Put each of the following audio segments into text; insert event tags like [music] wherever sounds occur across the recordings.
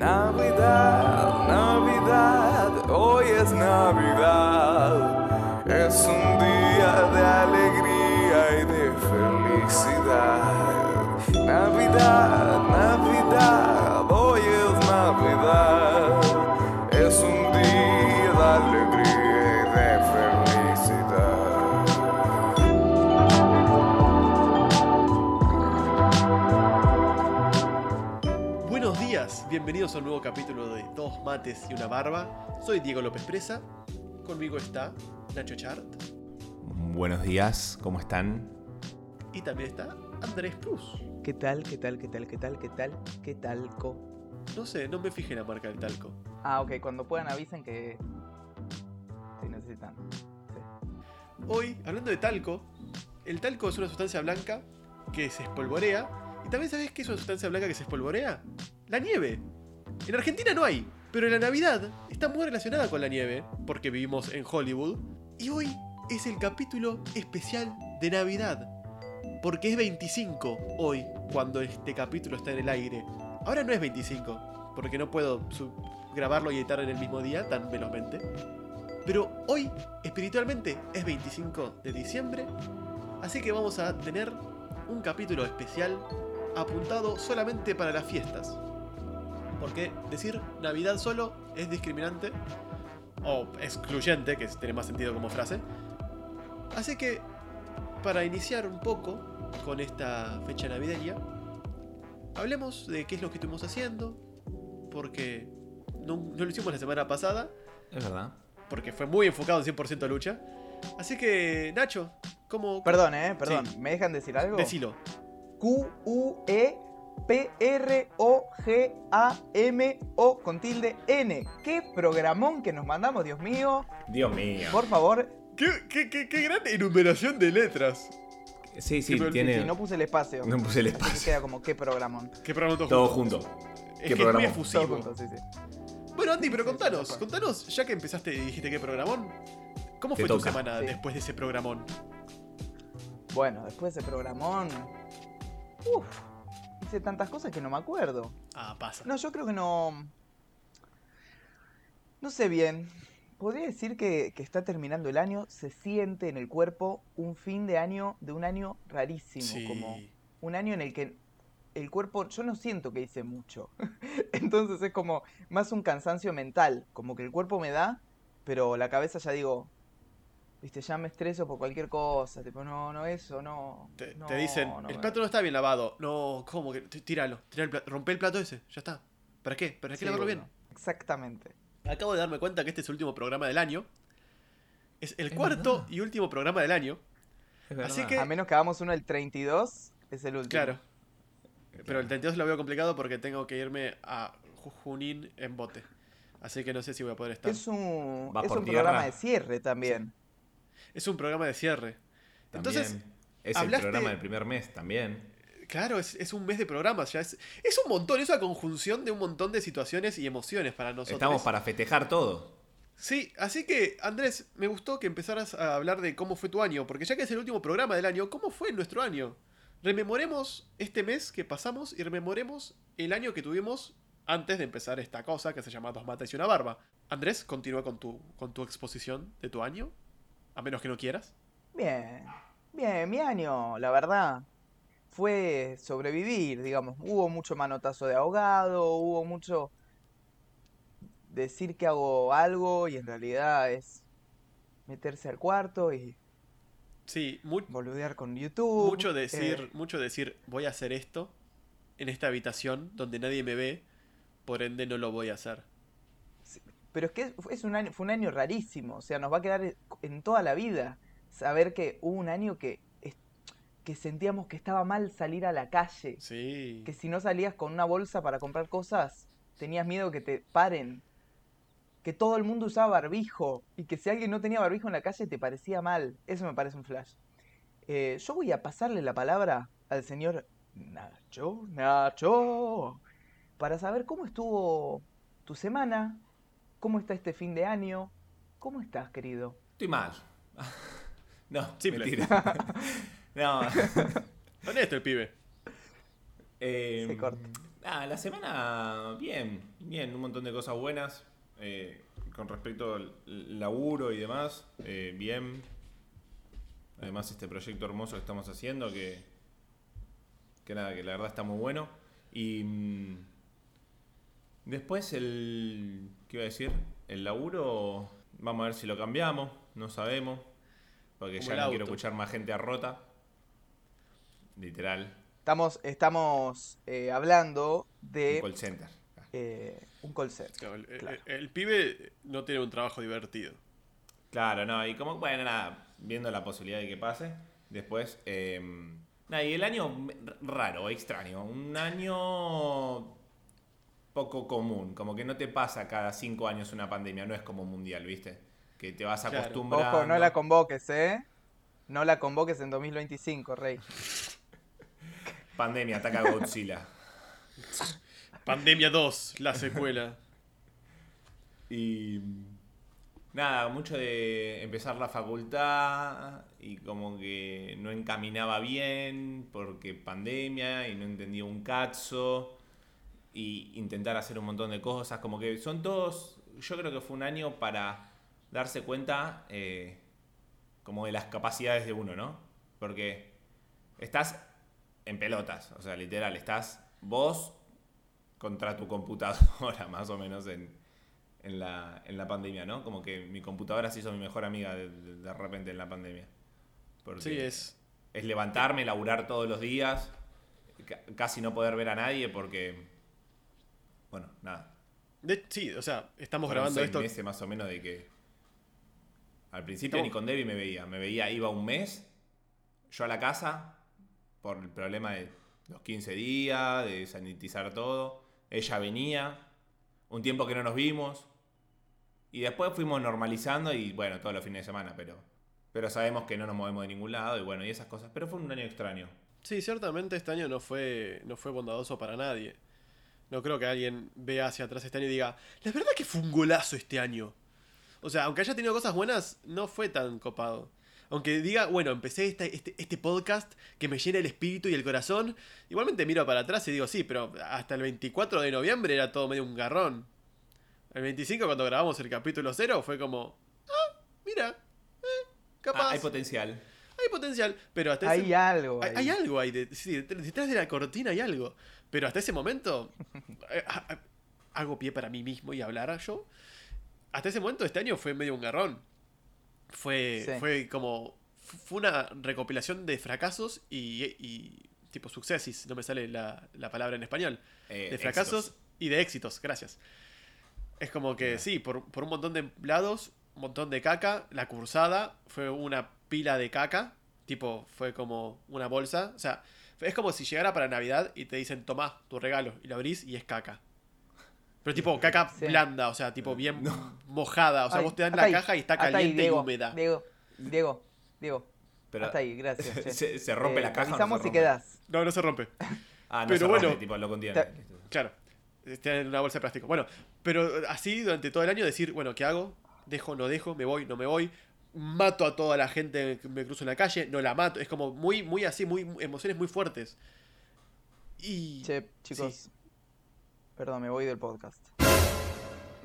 Navidad, Navidad, hoy es Navidad. Es un día bienvenidos a un nuevo capítulo de Dos Mates y una Barba. Soy Diego López Presa, conmigo está Nacho Chart Buenos días, ¿cómo están? y también está Andrés Plus. ¿Qué tal? ¿Qué tal? ¿Qué tal? ¿Qué tal? ¿Qué tal? ¿Qué talco? No sé, no me fijé en la marca del talco. Ah, ok, cuando puedan avisen que. Si necesitan. Sí. Hoy, hablando de talco, el talco es una sustancia blanca que se espolvorea. ¿Y también sabes qué es una sustancia blanca que se espolvorea? La nieve. En Argentina no hay, pero la Navidad está muy relacionada con la nieve, porque vivimos en Hollywood. Y hoy es el capítulo especial de Navidad. Porque es 25 hoy, cuando este capítulo está en el aire. Ahora no es 25, porque no puedo grabarlo y editar en el mismo día tan velozmente. Pero hoy, espiritualmente, es 25 de diciembre, así que vamos a tener un capítulo especial apuntado solamente para las fiestas. Porque decir Navidad solo es discriminante o excluyente, que tiene más sentido como frase. Así que, para iniciar un poco con esta fecha navideña, hablemos de qué es lo que estuvimos haciendo, porque no, no lo hicimos la semana pasada, Es verdad. porque fue muy enfocado en 100% lucha. Así que, Nacho, ¿cómo...? Perdón, eh, perdón. Sí. ¿Me dejan decir algo? Decilo. Q-U-E-P-R-O-G-A-M-O con tilde N. ¿Qué programón que nos mandamos, Dios mío? Dios mío. Por favor, ¿Qué, qué, qué, qué gran enumeración de letras. Sí, sí, Sí, pero- tiene. si no puse el espacio. No puse el Así que espacio. queda como qué programón. ¿Qué programa todo, Todo junto? Es ¿Qué que es muy programón? Juntos, sí, sí. Bueno, Andy, pero Sí, contanos, sí, sí. contanos, ya que empezaste y dijiste qué programón, ¿cómo Te fue tu semana Sí. después de ese programón? Bueno, después de ese programón. Uf, hice tantas cosas que no me acuerdo. Ah, pasa. No, yo creo que no. No sé bien. Podría decir que, que está terminando el año. Se siente en el cuerpo un fin de año de un año rarísimo. sí. Como un año en el que el cuerpo. Yo no siento que hice mucho. [laughs] Entonces es como más un cansancio mental. Como que el cuerpo me da, pero la cabeza ya digo. Viste, ya me estreso por cualquier cosa. Tipo, no, no, eso, no. Te, no, te dicen, no el plato no está bien lavado. No, ¿cómo que? Tíralo, tira el plato, rompe el plato ese, ya está. ¿Para qué? ¿Para qué Sí, lavarlo bueno, bien? Exactamente. Acabo de darme cuenta que este es el último programa del año. Es el Es cuarto verdad. y último programa del año. Es Así que- A menos que hagamos uno el 32, es el último. Claro. Pero el 32 lo veo complicado porque tengo que irme a Ju- Junín en bote. Así que no sé si voy a poder estar. Es un, es un programa de cierre también. Es un programa de cierre. También. Entonces, es hablaste- el programa del primer mes también. claro, es, es un mes de programas. Ya es, es un montón, es una conjunción de un montón de situaciones y emociones para nosotros. Estamos para festejar todo. Sí, así que, Andrés, me gustó que empezaras a hablar de cómo fue tu año, porque ya que es el último programa del año, ¿cómo fue nuestro año? Rememoremos este mes que pasamos y rememoremos el año que tuvimos antes de empezar esta cosa que se llama Dos Matas y una Barba. Andrés, continúa con tu, con tu exposición de tu año, a menos que no quieras. Bien, bien, mi año, la verdad, fue sobrevivir, digamos. Hubo mucho manotazo de ahogado, hubo mucho decir que hago algo y en realidad es meterse al cuarto y Sí, boludear con YouTube. mucho decir, eh, mucho decir, voy a hacer esto en esta habitación donde nadie me ve, por ende no lo voy a hacer. Pero es que es un año, fue un año rarísimo, o sea, nos va a quedar en toda la vida saber que hubo un año que, que sentíamos que estaba mal salir a la calle, Sí. que si no salías con una bolsa para comprar cosas, tenías miedo que te paren, que todo el mundo usaba barbijo y que si alguien no tenía barbijo en la calle te parecía mal, eso me parece un flash. Eh, yo voy a pasarle la palabra al señor Nacho, Nacho, para saber cómo estuvo tu semana, cómo está este fin de año, cómo estás, querido. Estoy mal. [laughs] No, Simple. mentira. [laughs] no. [laughs] Honesto el pibe. eh, Se corta. Ah, la semana, bien, bien, un montón de cosas buenas. eh, con respecto al laburo y demás, eh, bien. Además, este proyecto hermoso que estamos haciendo, que, que nada, que la verdad está muy bueno. Y mm, después el, ¿qué iba a decir? El laburo, vamos a ver si lo cambiamos, no sabemos. Porque Como ya no quiero escuchar más gente a rota. Literal, Estamos, estamos eh, hablando un de call center. eh, un call center. Claro, el, el- Claro. el pibe no tiene un trabajo divertido. Claro, no, y como, bueno, nada, viendo la posibilidad de que pase, después, eh, nada, y el año raro, extraño, un año poco común, como que no te pasa cada cinco años una pandemia, no es como mundial, ¿viste? Que te vas Claro. acostumbrando. Ojo, no la convoques, ¿eh? No la convoques en 2025, Rey. [laughs] Pandemia, ataca a Godzilla. [laughs] Pandemia 2, la secuela. [laughs] Y nada, mucho de empezar la facultad y como que no encaminaba bien porque pandemia y no entendía un cazo y intentar hacer un montón de cosas, como que son todos, yo creo que fue un año para darse cuenta eh, como de las capacidades de uno, ¿no? Porque estás en pelotas, o sea, literal, estás vos contra tu computadora, [laughs] más o menos en, en la, en la pandemia, ¿no? Como que mi computadora se hizo mi mejor amiga de, de- de repente en la pandemia. Porque Sí, es. es levantarme, laburar todos los días, ca- casi no poder ver a nadie porque, bueno, nada. de- sí, o sea, estamos Fueron grabando seis esto. meses más o menos de que al principio Estamos- ni con Debbie me veía, me veía, iba un mes, yo a la casa por el problema de los 15 días, de sanitizar todo, ella venía, un tiempo que no nos vimos y después fuimos normalizando y bueno, todos los fines de semana, pero pero sabemos que no nos movemos de ningún lado y bueno, y esas cosas, pero fue un año extraño. Sí, ciertamente este año no fue, no fue bondadoso para nadie. No creo que alguien vea hacia atrás este año y diga, la verdad que fue un golazo este año. O sea, aunque haya tenido cosas buenas, no fue tan copado. Aunque diga, bueno, empecé este, este, este podcast que me llena el espíritu y el corazón, igualmente miro para atrás y digo, sí, pero hasta el 24 de noviembre era todo medio un garrón. El 25 cuando grabamos el capítulo 0 fue como, ah, mira, eh, capaz. Ah, hay potencial. hay potencial, pero hasta ese- Hay algo. hay, ahí. hay algo ahí, de- sí, detrás de la cortina hay algo. Pero hasta ese momento, eh, hago pie para mí mismo y hablar yo. Hasta ese momento este año fue medio un garrón. Fue, Sí. fue como, fue una recopilación de fracasos y, y tipo sucesis, no me sale la, la palabra en español. Eh, De fracasos éxitos. y de éxitos, gracias. Es como que sí, por, por un montón de lados, un montón de caca. La cursada fue una pila de caca. Tipo, fue como una bolsa. O sea, es como si llegara para Navidad y te dicen, tomá tu regalo. Y lo abrís y es caca. Pero tipo, caca Sí. blanda, o sea, tipo bien mojada. O sea, Ay, vos te dan la ahí, caja y está ahí, caliente y húmeda. Diego, Diego, Diego. Pero hasta ahí, gracias. [laughs] se, se rompe Eh, la caja. o no se si rompe? quedás. No, no se rompe. [laughs] Ah, no Pero se rompe, bueno, tipo, lo contiene. Claro. Está en una bolsa de plástico. Bueno, pero así durante todo el año decir, bueno, ¿qué hago? Dejo, no dejo, me voy, no me voy. Mato a toda la gente que me cruzo en la calle, no la mato. Es como muy, muy así, muy emociones muy fuertes. Y Che, chicos. Sí. Perdón, me voy del podcast.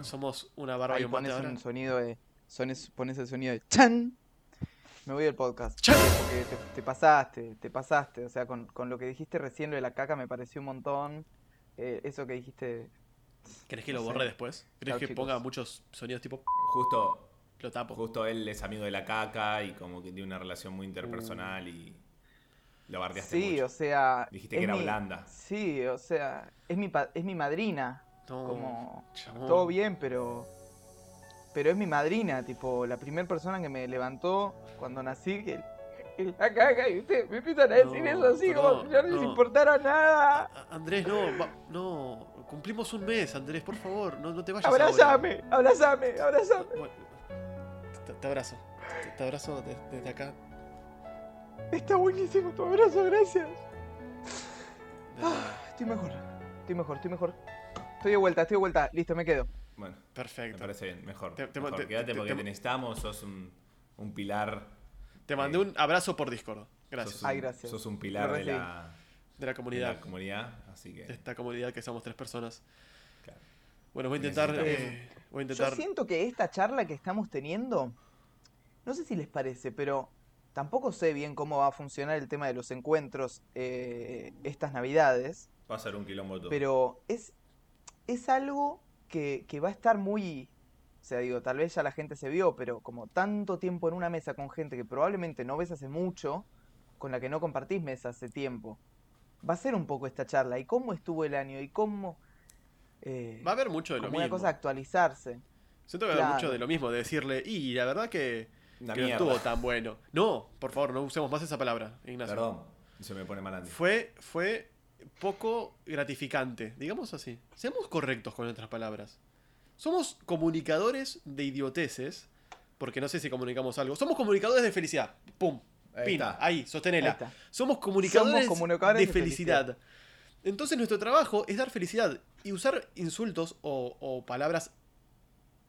somos una barba y Ahí un mate pones un sonido de. sones- pones el sonido de ¡Chan! Me voy del podcast. ¡Chan! Porque te, te pasaste, te pasaste. O sea, con, con lo que dijiste recién, lo de la caca me pareció un montón. Eh, eso que dijiste. ¿Querés que lo no borre después? ¿Querés Chao, que chicos. ponga muchos sonidos tipo Justo, lo tapo? justo él es amigo de la caca y como que tiene una relación muy interpersonal y lo bardeaste Sí, mucho. o sea. Dijiste es que era mi- blanda. Sí, o sea, es mi, es mi madrina. No, como. chabón. Todo bien, pero. Pero es mi madrina, tipo, la primera persona que me levantó cuando nací. Que, la caga y ustedes me empiezan a decir No, eso así, como no, si no les no. importara nada. A- Andrés, no, va- no. Cumplimos un mes, Andrés, por favor, no, no te vayas. ahora. Abrázame, abrázame, abrázame. Bueno, te, te abrazo. Te, te abrazo de- desde acá. Está buenísimo tu abrazo, gracias. Ah, estoy mejor, estoy mejor, estoy mejor. Estoy de vuelta, estoy de vuelta. Listo, me quedo. Bueno, me Perfecto. parece bien, mejor. Te- te- mejor. te- Quédate te- porque te- te necesitamos, sos un, un pilar. Te mandé Eh, un abrazo por Discord. Gracias. Sos un, Ay, gracias. Sos un pilar de la, De la de comunidad. la comunidad, así que De esta comunidad que somos tres personas. claro. Bueno, voy a intentar. Eh, voy a Yo siento que esta charla que estamos teniendo, no sé si les parece, pero tampoco sé bien cómo va a funcionar el tema de los encuentros eh, estas navidades, va a ser un quilombo todo. pero es, es algo que, que va a estar muy... O sea, digo, tal vez ya la gente se vio, pero como tanto tiempo en una mesa con gente que probablemente no ves hace mucho, con la que no compartís mesa hace tiempo, va a ser un poco esta charla. ¿Y cómo estuvo el año? ¿Y cómo... eh, Va a haber mucho de lo como una mismo. cosa actualizarse. Siento que va a haber mucho de lo mismo, de decirle, y la verdad que, que no estuvo tan bueno. No, por favor, no usemos más esa palabra, Ignacio. Perdón, se me pone mal antes. Fue, fue poco gratificante, digamos así. Seamos correctos con nuestras palabras. Somos comunicadores de idioteces, porque no sé si comunicamos algo. Somos comunicadores de felicidad. Pum. Ahí Pin. Ahí, sostenela. Ahí. Somos comunicadores, Somos comunicadores de, de felicidad. Entonces nuestro trabajo es dar felicidad. Y usar insultos o, o palabras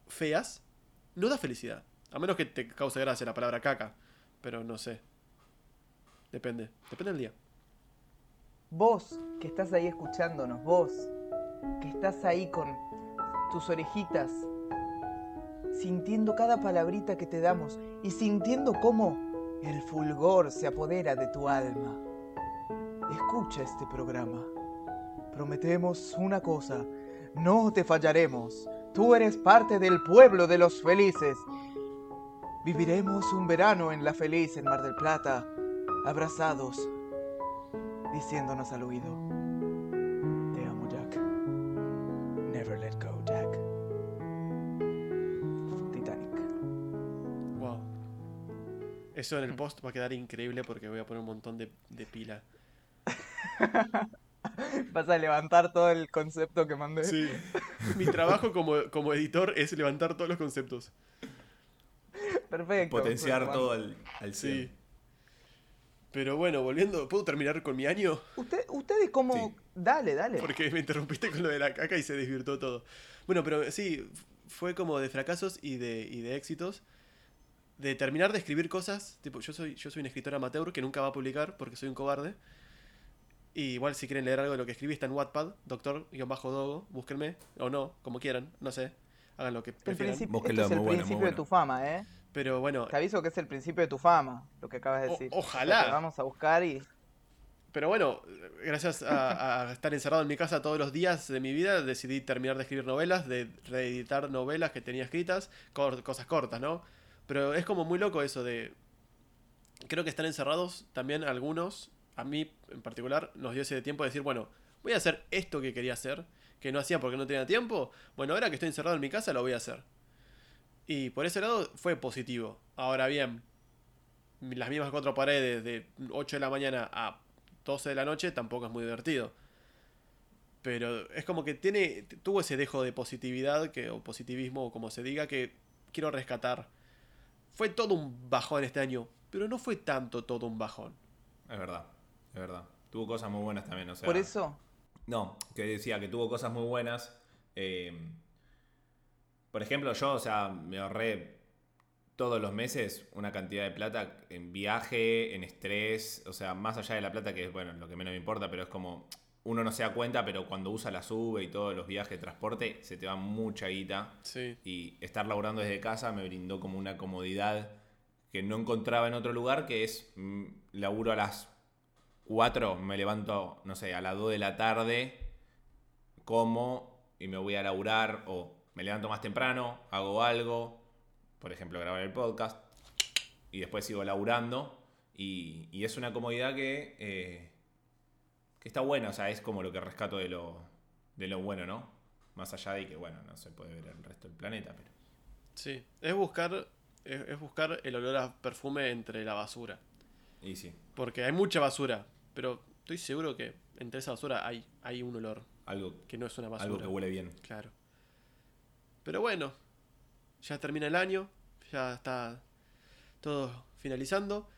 feas no da felicidad. A menos que te cause gracia la palabra caca. Pero no sé. Depende. Depende del día. Vos que estás ahí escuchándonos, vos que estás ahí con tus orejitas, sintiendo cada palabrita que te damos y sintiendo cómo el fulgor se apodera de tu alma. Escucha este programa. Prometemos una cosa, no te fallaremos. Tú eres parte del pueblo de los felices. Viviremos un verano en la feliz en Mar del Plata, abrazados diciéndonos al oído: Te amo, Jack. Never let go, Jack. Titanic. Wow. Eso en el post va a quedar increíble porque voy a poner un montón de, de pila. [laughs] [laughs] Vas a levantar todo el concepto que mandé. Sí. Mi trabajo como, como editor es levantar todos los conceptos. Perfecto. Potenciar todo al, al Sí. 100. Pero bueno, volviendo, ¿puedo terminar con mi año? Usted, ¿Ustedes cómo.? Sí. Dale, dale. Porque me interrumpiste con lo de la caca y se desvirtuó todo. Bueno, pero sí, fue como de fracasos y de, y de éxitos. De terminar de escribir cosas. Tipo, yo soy, yo soy un escritor amateur que nunca va a publicar porque soy un cobarde. Y igual si quieren leer algo de lo que escribí está en Wattpad, doctor-dogo, búsquenme, o no, como quieran, no sé. Hagan lo que El prefieran. principio, Búsquenlo, esto es el muy bueno, muy principio de bueno. tu fama, ¿eh? Pero bueno, Te aviso que es el principio de tu fama, lo que acabas de O- decir. ojalá. O sea, te vamos a buscar y. Pero bueno, gracias a, a estar encerrado en mi casa todos los días de mi vida, decidí terminar de escribir novelas, de reeditar novelas que tenía escritas, cor- cosas cortas, ¿no? Pero es como muy loco eso de... Creo que están encerrados también algunos, a mí en particular, nos dio ese tiempo de decir, bueno, voy a hacer esto que quería hacer, que no hacía porque no tenía tiempo, bueno, ahora que estoy encerrado en mi casa lo voy a hacer. Y por ese lado fue positivo. Ahora bien, las mismas cuatro paredes de 8 de la mañana a 12 de la noche tampoco es muy divertido. Pero es como que tiene tuvo ese dejo de positividad que o positivismo como se diga que quiero rescatar. Fue todo un bajón este año, pero no fue tanto todo un bajón. Es verdad, es verdad. Tuvo cosas muy buenas también, o sea. Por eso. No, que decía que tuvo cosas muy buenas. eh, por ejemplo, yo, o sea, me ahorré todos los meses una cantidad de plata en viaje, en estrés, o sea, más allá de la plata, que es, bueno, lo que menos me importa, pero es como, uno no se da cuenta, pero cuando usa la sube y todos los viajes de transporte, se te va mucha guita. Sí. Y estar laburando desde casa me brindó como una comodidad que no encontraba en otro lugar, que es, mm, laburo a las 4, me levanto, no sé, a las 2 de la tarde, como y me voy a laburar, o me levanto más temprano, hago algo, por ejemplo, grabar el podcast, y después sigo laburando, y, y es una comodidad que, eh, que está buena, o sea, es como lo que rescato de lo, de lo bueno, ¿no? Más allá de que, bueno, no se puede ver el resto del planeta, pero... Sí. Es buscar es, es buscar el olor a perfume entre la basura. Y sí, Porque hay mucha basura, pero estoy seguro que entre esa basura hay, hay un olor algo, que no es una basura. algo que huele bien. Claro. Pero bueno, ya termina el año, ya está todo finalizando.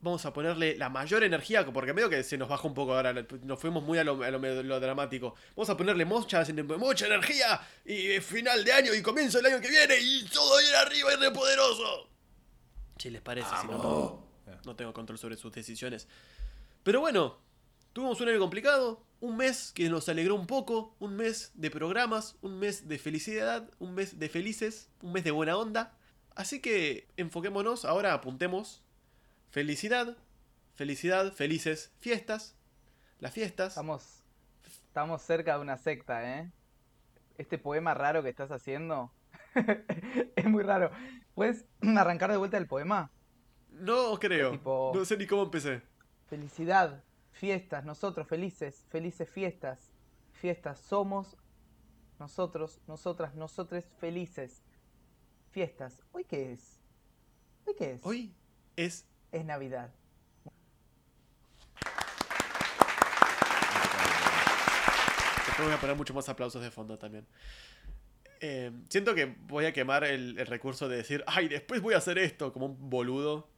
Vamos a ponerle la mayor energía, porque medio que se nos bajó un poco ahora, nos fuimos muy a lo, a lo melodramático. Vamos a ponerle mucha, mucha energía y final de año y comienzo el año que viene y todo bien arriba y re poderoso. Si les parece, si no, no, no tengo control sobre sus decisiones. Pero bueno, Tuvimos un año complicado, un mes que nos alegró un poco, un mes de programas, un mes de felicidad, un mes de felices, un mes de buena onda. Así que enfoquémonos, ahora apuntemos. Felicidad, felicidad, felices, fiestas, las fiestas. Estamos, estamos cerca de una secta, ¿eh? Este poema raro que estás haciendo [laughs] es muy raro. ¿Puedes [clears throat] arrancar de vuelta el poema? No creo, Tipo- no sé ni cómo empecé. Felicidad, fiestas, nosotros felices, felices fiestas, fiestas, somos nosotros, nosotras, nosotres felices, fiestas. ¿Hoy qué es? ¿Hoy qué es? Hoy es es Navidad. Después voy a poner mucho más aplausos de fondo también. Eh, siento que voy a quemar el, el recurso de decir, ay, después voy a hacer esto, como un boludo.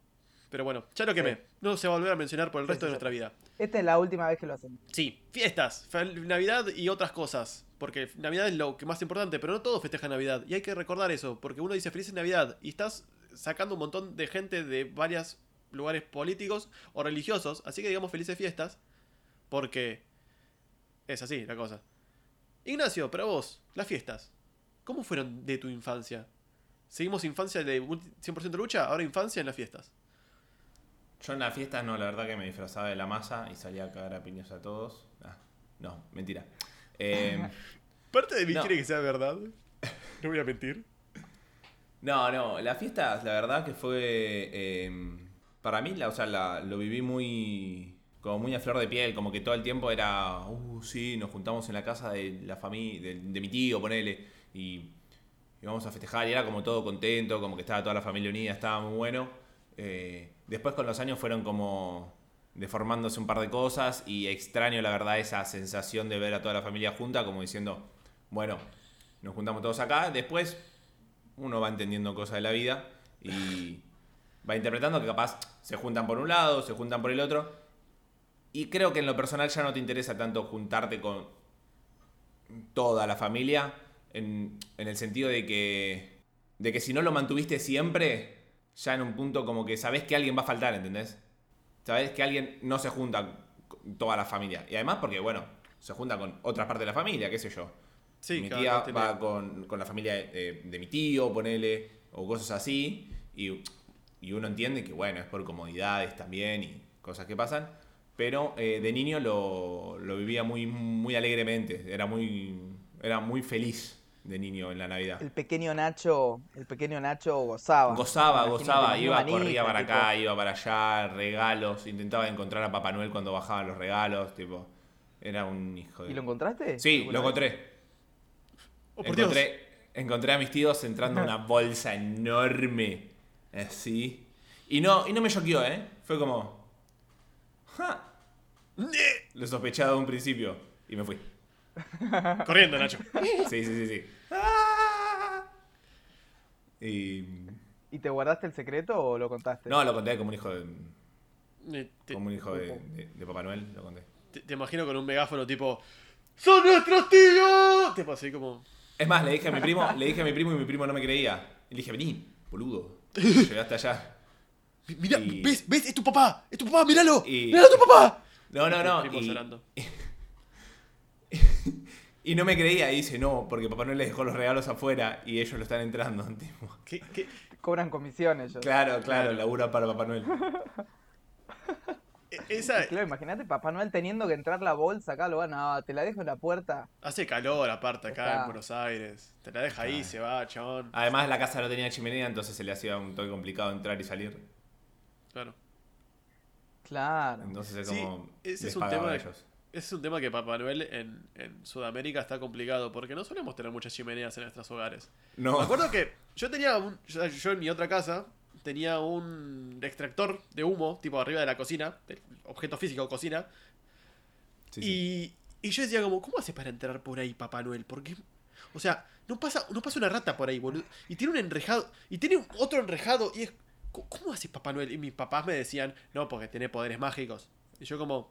Pero bueno, ya lo quemé. Sí. No se va a volver a mencionar por el resto sí, de nuestra vida. Esta es la última vez que lo hacemos. Sí, fiestas, Navidad y otras cosas. Porque Navidad es lo que más importante, pero no todos festejan Navidad. Y hay que recordar eso, porque uno dice feliz Navidad y estás sacando un montón de gente de varios lugares políticos o religiosos. Así que digamos felices fiestas, porque es así la cosa. Ignacio, para vos, las fiestas, ¿cómo fueron de tu infancia? ¿Seguimos infancia de un 100% lucha? Ahora infancia en las fiestas. Yo en las fiestas no, la verdad que me disfrazaba de la masa y salía a cagar a piños a todos. Ah, no, mentira. Eh, [laughs] Parte de mí No. quiere que sea verdad. No voy a mentir. no, no, las fiestas, la verdad que fue. eh, para mí, la, o sea, la- lo viví muy. Como muy a flor de piel, como que todo el tiempo era. Uh, sí, nos juntamos en la casa de la familia, de, de mi tío, ponele. Y íbamos a festejar y era como todo contento, como que estaba toda la familia unida, estaba muy bueno. Eh, después con los años fueron como deformándose un par de cosas y extraño la verdad esa sensación de ver a toda la familia junta como diciendo, bueno, nos juntamos todos acá, después uno va entendiendo cosas de la vida y va interpretando que capaz se juntan por un lado, se juntan por el otro. Y creo que en lo personal ya no te interesa tanto juntarte con toda la familia en, en el sentido de que de que si no lo mantuviste siempre ya en un punto como que sabes que alguien va a faltar, ¿entendés? Sabes que alguien no se junta con toda la familia. Y además porque, bueno, se junta con otra parte de la familia, qué sé yo. Sí, mi tía tiene- va con, con la familia de, de mi tío, ponele, o cosas así. Y, y uno entiende que, bueno, es por comodidades también y cosas que pasan. Pero eh, de niño lo, lo vivía muy, muy alegremente. Era muy, era muy feliz de niño en la Navidad. El pequeño Nacho, el pequeño Nacho gozaba. Gozaba, gozaba, iba, manija, corría para tipo, acá, iba para allá, regalos, intentaba encontrar a Papá Noel cuando bajaban los regalos, tipo, era un hijo de... ¿Y lo encontraste? Sí, ¿Alguna lo encontré. Oh, por Dios. encontré, encontré a mis tíos entrando en una [laughs] bolsa enorme, así. Y no, y no me choqueó, ¿eh? Fue como... "Ja". Lo sospechaba de un principio y me fui. Corriendo, Nacho. Sí, sí, sí, sí. Ah. Y... ¿Y te guardaste el secreto o lo contaste? No, lo conté como un hijo de... Eh, Te, Como un hijo de, de- de Papá Noel, lo conté. te- te imagino con un megáfono tipo ¡Son nuestros tíos! Tipo así como. Es más, le dije a mi primo, le dije a mi primo y mi primo no me creía. Y le dije, vení, boludo. Llegué hasta allá. Mira, Y- ¿ves? ¿Ves? ¡Es tu papá! ¡Es tu papá! ¡Míralo! Y- ¡Míralo a tu papá! No, no, no. Y, llorando. [laughs] y no me creía y dice, no, porque Papá Noel les dejó los regalos afuera y ellos lo están entrando. [laughs] tipo. ¿Qué, qué? Cobran comisiones ellos. Claro, claro, labura para Papá Noel. [laughs] E- Esa. Claro, imagínate Papá Noel teniendo que entrar la bolsa acá, lo van a, te la dejo en la puerta. Hace calor aparte acá Está. en Buenos Aires. Te la deja ahí, se va, chabón. Además, la casa no tenía chimenea, entonces se le hacía un toque complicado entrar y salir. Claro. Claro. Entonces es Sí, como. ese es un tema a de- ellos. Ese es un tema que Papá Noel en, en Sudamérica está complicado porque no solemos tener muchas chimeneas en nuestros hogares. No. Me acuerdo que yo tenía un. Yo, yo en mi otra casa tenía un extractor de humo, tipo arriba de la cocina, del objeto físico, cocina. Sí, sí. Y, y yo decía como, ¿cómo hace para entrar por ahí Papá Noel? Porque, o sea, no pasa, no pasa una rata por ahí, boludo. Y tiene un enrejado, y tiene otro enrejado, y es, ¿cómo- ¿cómo hace Papá Noel? Y mis papás me decían, no, porque tiene poderes mágicos. Y yo como,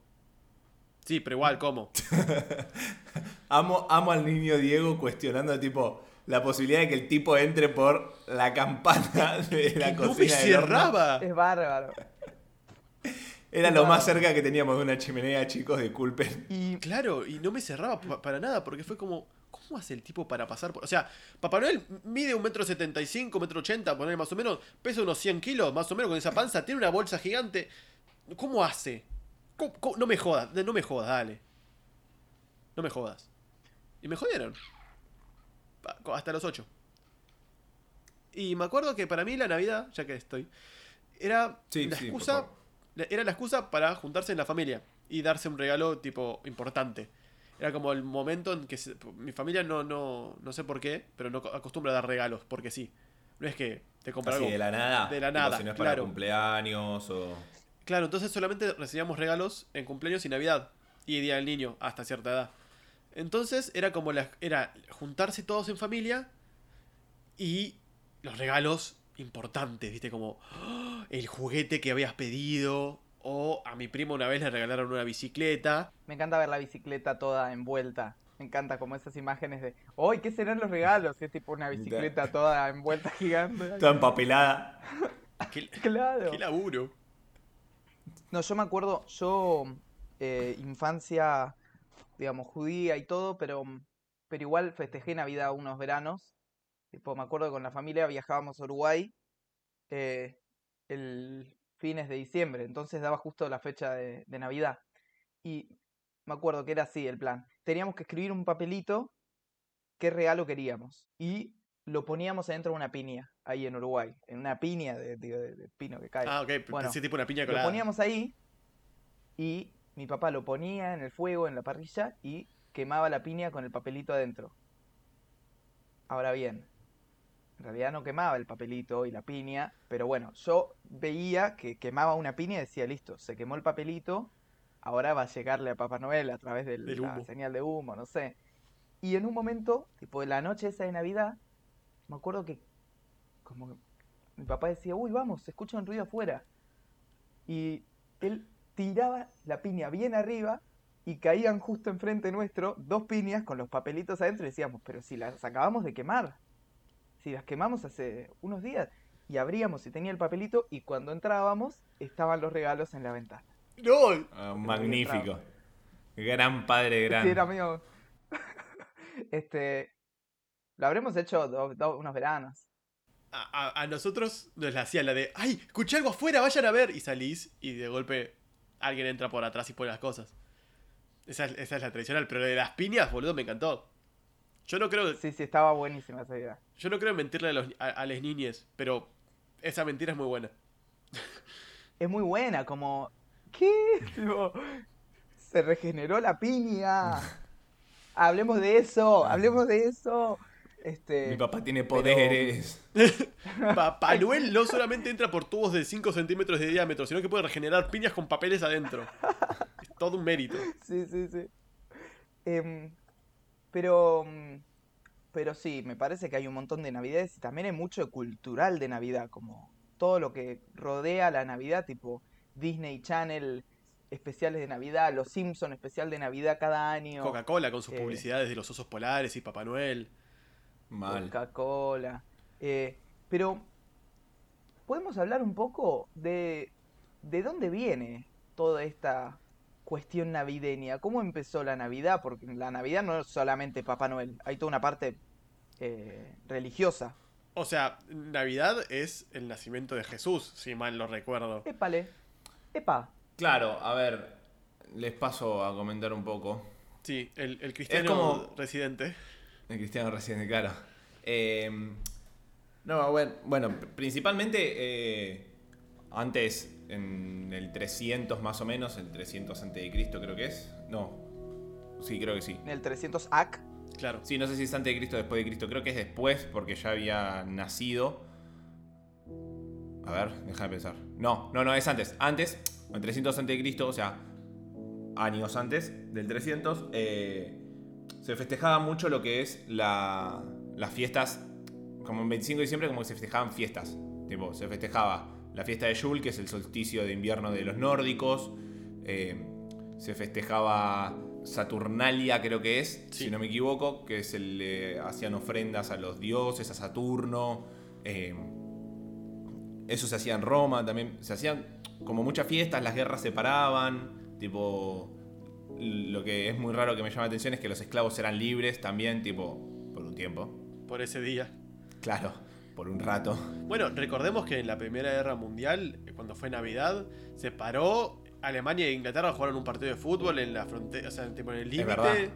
sí, pero igual, ¿cómo? [laughs] Amo, amo al niño Diego cuestionando, tipo, la posibilidad de que el tipo entre por la campana de la no me cocina. horno. cerraba. Es bárbaro. [laughs] Era lo más cerca que teníamos de una chimenea, chicos, disculpen. Y Claro, y no me cerraba pa- para nada, porque fue como, ¿cómo hace el tipo para pasar por...? O sea, Papá Noel mide un metro setenta y cinco, metro ochenta, poner más o menos, pesa unos 100 kilos, más o menos, con esa panza, tiene una bolsa gigante. ¿Cómo hace? ¿Cómo- cómo? No me jodas, no me jodas, dale. No me jodas. Y me jodieron. Hasta los 8. Y me acuerdo que para mí la Navidad, ya que estoy, era Sí, la sí, excusa era la excusa para juntarse en la familia y darse un regalo tipo importante. Era como el momento en que se- mi familia no, no, no sé por qué, pero no acostumbra a dar regalos, porque sí. No es que te compra Así algo. de la nada. De la Tipo, nada, Si no es para cumpleaños o. Claro, entonces solamente recibíamos regalos en cumpleaños y Navidad y Día del Niño hasta cierta edad. Entonces era como la, era juntarse todos en familia y los regalos importantes, ¿viste? Como ¡oh! el juguete que habías pedido o a mi primo una vez le regalaron una bicicleta. me encanta ver la bicicleta toda envuelta. Me encanta como esas imágenes de, ¡Uy, qué serán los regalos! Y es tipo una bicicleta toda envuelta gigante. Toda empapelada. [laughs] ¡Qué, Claro. qué laburo! No, yo me acuerdo, yo, eh, infancia, digamos, judía y todo, pero, pero igual festejé Navidad unos veranos. Tipo, me acuerdo que con la familia viajábamos a Uruguay eh, el fines de diciembre, entonces daba justo la fecha de, de Navidad. Y me acuerdo que era así el plan. Teníamos que escribir un papelito qué regalo queríamos. Y lo poníamos adentro de una piña, ahí en Uruguay. En una piña de, de- de pino que cae. Ah, ok, Bueno, tipo una piña Lo colada. poníamos ahí y mi papá lo ponía en el fuego, en la parrilla y quemaba la piña con el papelito adentro. Ahora bien, en realidad no quemaba el papelito y la piña, pero bueno, yo veía que quemaba una piña y decía, listo, se quemó el papelito, ahora va a llegarle a Papá Noel a través de la señal de humo, no sé. Y en un momento, tipo de la noche esa de Navidad, me acuerdo que como que mi papá decía, uy, vamos, se escucha un ruido afuera. Y él tiraba la piña bien arriba y caían justo enfrente nuestro dos piñas con los papelitos adentro y decíamos, pero si las acabamos de quemar, si las quemamos hace unos días. Y abríamos y tenía el papelito y cuando entrábamos estaban los regalos en la ventana. ¡No! Ah, magnífico. Gran padre, gran. Sí, era mío. [laughs] este, lo habremos hecho do- do- unos veranos. A, a- a nosotros nos la hacían la de, ¡ay! Escuché algo afuera, vayan a ver. Y salís y de golpe alguien entra por atrás y pone las cosas. Esa es, esa es la tradicional, pero de las piñas, boludo, me encantó. Yo no creo, Sí, sí, estaba buenísima esa idea. yo no creo en mentirle a, los, a, a las niñes, pero esa mentira es muy buena. Es muy buena, como... ¿Qué? Tipo, se regeneró la piña. [laughs] Hablemos de eso, hablemos de eso. Este, Mi papá tiene pero- poderes. [laughs] Papá Noel no solamente entra por tubos de 5 centímetros de diámetro, sino que puede regenerar piñas con papeles adentro. Es todo un mérito. Sí, sí, sí. Em, pero, mm, pero sí, me parece que hay un montón de navidades y también hay mucho cultural de Navidad, como todo lo que rodea la Navidad, tipo Disney Channel, especiales de Navidad, Los Simpson especial de Navidad cada año, Coca-Cola con sus Eh. publicidades de los osos polares y Papá Noel. Coca-Cola. Eh, pero, ¿podemos hablar un poco de, de dónde viene toda esta cuestión navideña? ¿Cómo empezó la Navidad? Porque la Navidad no es solamente Papá Noel, hay toda una parte eh, religiosa. O sea, Navidad es el nacimiento de Jesús, si mal lo recuerdo. Épale, epa, Claro, a ver, les paso a comentar un poco. Sí, el, el cristiano como- residente. El cristiano recién, claro. Eh, no, bueno, bueno principalmente eh, antes, en el 300 más o menos, el 300 antes de Cristo creo que es. No, sí, creo que sí. en el 300 AC. Claro. Sí, no sé si es antes de Cristo o después de Cristo. Creo que es después porque ya había nacido. A ver, deja de pensar. No, no, no, es antes. Antes, en 300 antes de Cristo, o sea, años antes del 300, eh, se festejaba mucho lo que es la, las fiestas. Como en 25 de diciembre, como que se festejaban fiestas. Tipo, se festejaba la fiesta de Yule, que es el solsticio de invierno de los nórdicos. eh, se festejaba Saturnalia, creo que es, Sí. si no me equivoco, que es el. eh, hacían ofrendas a los dioses, a Saturno. eh, eso se hacía en Roma también. Se hacían como muchas fiestas, las guerras se paraban, tipo, lo que es muy raro que me llama la atención es que los esclavos eran libres también, tipo, por un tiempo. Por ese día. Claro, por un rato. Bueno, recordemos que en la Primera Guerra Mundial, cuando fue Navidad, se paró. Alemania e Inglaterra jugaron un partido de fútbol en la frontera, o sea, tipo en el límite.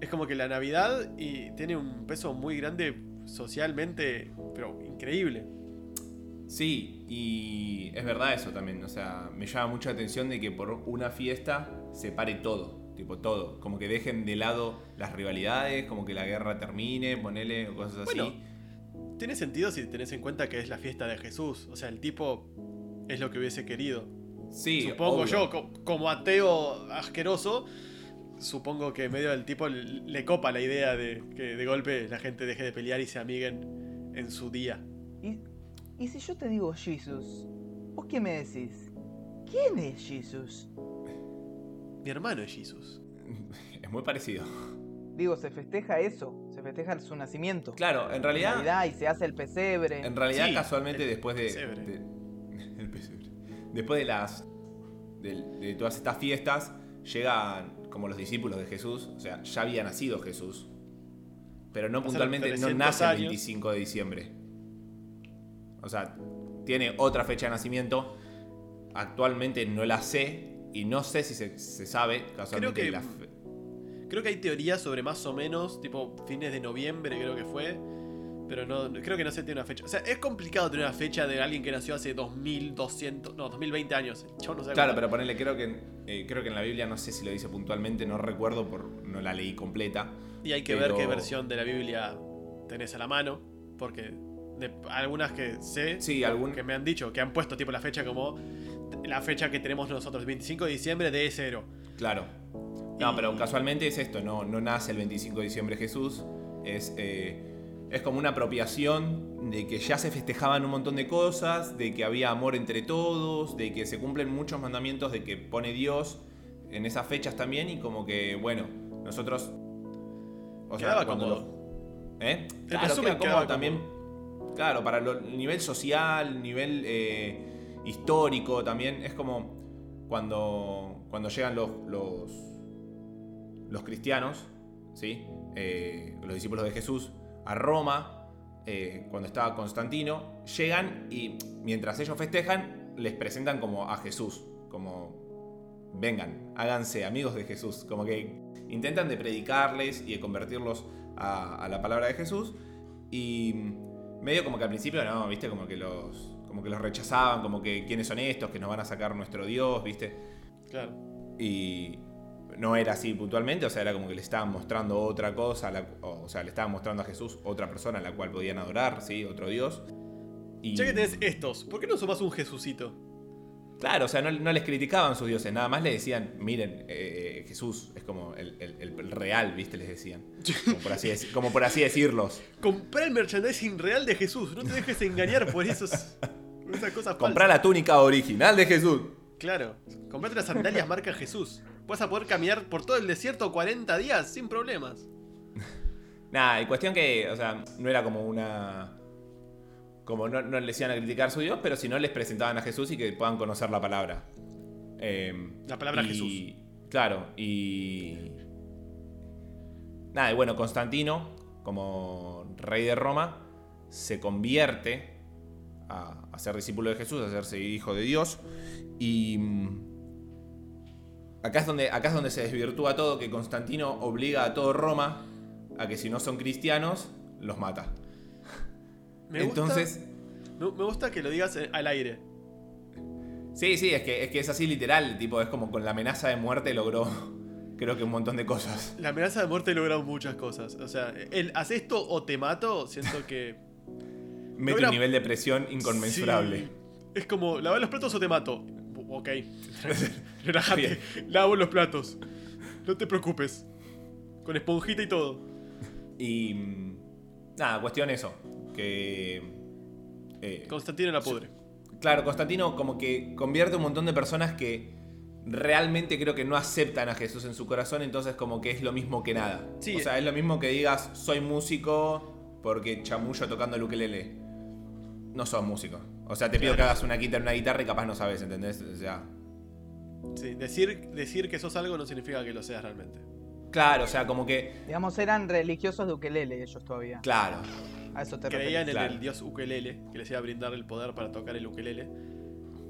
Es como que la Navidad y tiene un peso muy grande socialmente, pero increíble. Sí, y es verdad eso también. O sea, me llama mucha atención de que por una fiesta se pare todo. Tipo todo. Como que dejen de lado las rivalidades, como que la guerra termine, ponele, o cosas así. Bueno, tiene sentido si tenés en cuenta que es la fiesta de Jesús. O sea, el tipo es lo que hubiese querido. sí, Supongo obvio. yo, co- como ateo asqueroso, supongo que medio del tipo le copa la idea de que de golpe la gente deje de pelear y se amiguen en su día. ¿Y, y si yo te digo Jesus? ¿Vos qué me decís? ¿Quién es Jesus? Mi hermano es Jesús. Es muy parecido. Digo, se festeja eso, se festeja su nacimiento. Claro, en realidad. Y se hace el pesebre. En realidad, Sí, casualmente, el después de, pesebre. de- el pesebre. Después de las. De, de todas estas fiestas, llegan como los discípulos de Jesús. O sea, ya había nacido Jesús. Pero no puntualmente, no 300 nace el años. 25 de diciembre. O sea, tiene otra fecha de nacimiento. Actualmente no la sé. Y no sé si se, se sabe casualmente que- la fe- Creo que hay teorías sobre más o menos, tipo fines de noviembre creo que fue. Pero no, creo que no se tiene una fecha. O sea, es complicado tener una fecha de alguien que nació hace 2200, no, 2020 años. Chabón no sabe Claro, pero ponele, creo que, eh, creo que en la Biblia, no sé si lo dice puntualmente, no recuerdo, por, no la leí completa. Y hay que pero- ver qué versión de la Biblia tenés a la mano. Porque de algunas que sé, Sí, algún, que me han dicho, que han puesto tipo la fecha como la fecha que tenemos nosotros, 25 de diciembre de 0. Claro. No, Y- pero casualmente es esto, no, no nace el 25 de diciembre Jesús. Es, eh, es como una apropiación de que ya se festejaban un montón de cosas, de que había amor entre todos, de que se cumplen muchos mandamientos de que pone Dios en esas fechas también y como que, bueno, nosotros... O Quedaba cómodo. lo- ¿Eh? Claro, queda quedaba cómodo también. Claro, para el nivel social, nivel eh, histórico también. Es como cuando, cuando llegan los, los, cristianos, ¿sí? Eh, los discípulos de Jesús, a Roma, eh, cuando estaba Constantino, llegan y mientras ellos festejan, les presentan como a Jesús, como vengan, háganse amigos de Jesús, como que intentan de predicarles y de convertirlos a, a la palabra de Jesús y medio como que al principio no, viste, como que los como que los rechazaban, como que quiénes son estos, que nos van a sacar nuestro Dios, viste. Claro. Y no era así puntualmente, o sea, era como que le estaban mostrando otra cosa, la- o sea, le estaban mostrando a Jesús otra persona a la cual podían adorar, ¿sí? Otro Dios. Y, Ya que tenés estos, ¿por qué no sumás un Jesucito? Claro, o sea, no, no les criticaban sus dioses, nada más le decían, miren, eh, Jesús es como el, el- real, ¿viste? Les decían. Como por así, como por así decirlos. [laughs] Comprá el merchandising real de Jesús, no te dejes engañar por esos, [laughs] cosas Comprá la túnica original de Jesús. Claro, comprate las sandalias marca Jesús. Vas a poder caminar por todo el desierto 40 días sin problemas. [laughs] Nada, y cuestión que, o sea, no era como una. Como no, no les iban a criticar su Dios, pero si no les presentaban a Jesús y que puedan conocer la palabra. Eh, La palabra y- Jesús. Claro, y. Nada, y bueno, Constantino, como rey de Roma, se convierte a, a ser discípulo de Jesús, a hacerse hijo de Dios. Y. mm, Acá es, donde, acá es donde se desvirtúa todo, que Constantino obliga a todo Roma a que si no son cristianos, los mata. Me Entonces, gusta, me, gusta que lo digas al aire. sí, sí, es que, es que es así literal, tipo, es como con la amenaza de muerte logró, [laughs] creo que un montón de cosas. La amenaza de muerte logra muchas cosas. O sea, el haz esto o te mato, siento que. Mete un nivel de presión inconmensurable. Sí. Es como, lavar los platos o te mato. Ok, [laughs] relájate. Lavo los platos. No te preocupes. Con esponjita y todo. Y mm, nada, cuestión eso, que... eh, Constantino la pudre. Claro, Constantino como que convierte un montón de personas que realmente creo que no aceptan a Jesús en su corazón, entonces como que es lo mismo que nada. Sí. O sea, es lo mismo que digas, soy músico porque chamullo tocando el ukelele. No sos músico. O sea, te pido que hagas una quinta en una guitarra y capaz no sabes, ¿entendés? O sea, Sí, decir, decir que sos algo no significa que lo seas realmente. claro, o sea, como que. Digamos, eran religiosos de ukelele ellos todavía. Claro. A eso te Creían en Claro. el dios ukelele, que les iba a brindar el poder para tocar el ukelele.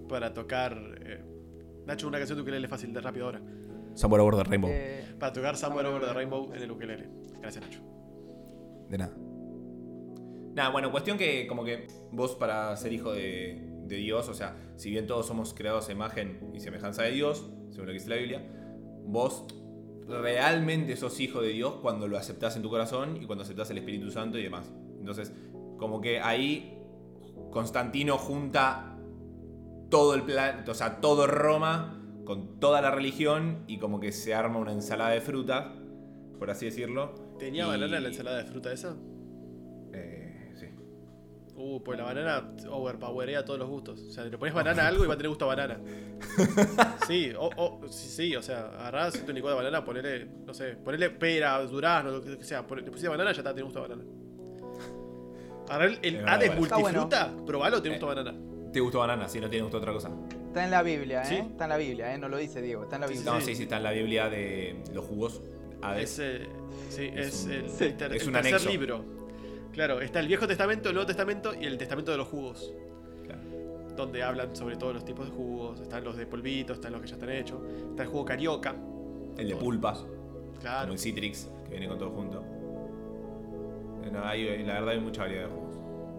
Para tocar. eh, Nacho, una canción de ukelele fácil, de rápido ahora. Somewhere Over the Rainbow. Eh, Para tocar Somewhere Over the Rainbow en el ukelele. Gracias, Nacho. De nada. Nada, bueno, cuestión que como que vos para ser hijo de, de Dios, o sea, si bien todos somos creados a imagen y semejanza de Dios, según lo que dice la Biblia, vos realmente sos hijo de Dios cuando lo aceptás en tu corazón y cuando aceptás el Espíritu Santo y demás. Entonces, como que ahí Constantino junta todo el plan, o sea, todo Roma con toda la religión y como que se arma una ensalada de frutas, por así decirlo. ¿Tenía Y- en la ensalada de fruta esa? Eh. Uh, pues la banana overpowerea todos los gustos. O sea, le pones banana a algo y va a tener gusto a banana. [laughs] Sí, o, o- sí, sí, o sea, agarrás un licuado de banana, ponele, no sé, ponele pera, durazno, lo que sea, ponele- le pusiste banana, ya está, tiene gusto a banana. Agarrá el, el Es A de. Está bueno. multifruta, probalo, tiene Eh. gusto a banana. ¿Te gustó banana? Si no tiene gusto a otra cosa. Está en la Biblia, ¿eh? Sí. Está en la Biblia, ¿eh? No lo dice Diego, está en la Biblia. No, Sí. sí, está en la Biblia de los jugos. Hades. Es, eh, sí, es, Es un- el, sí, el ter- es el un tercer anexo. libro. Claro, está el Viejo Testamento, el Nuevo Testamento y el Testamento de los jugos. Claro. Donde hablan sobre todos los tipos de jugos. Están los de polvito, están los que ya están hechos. Está el jugo carioca. El de pulpa, Claro. como el Citrix, que viene con todo junto. No, hay- la verdad hay mucha variedad de jugos.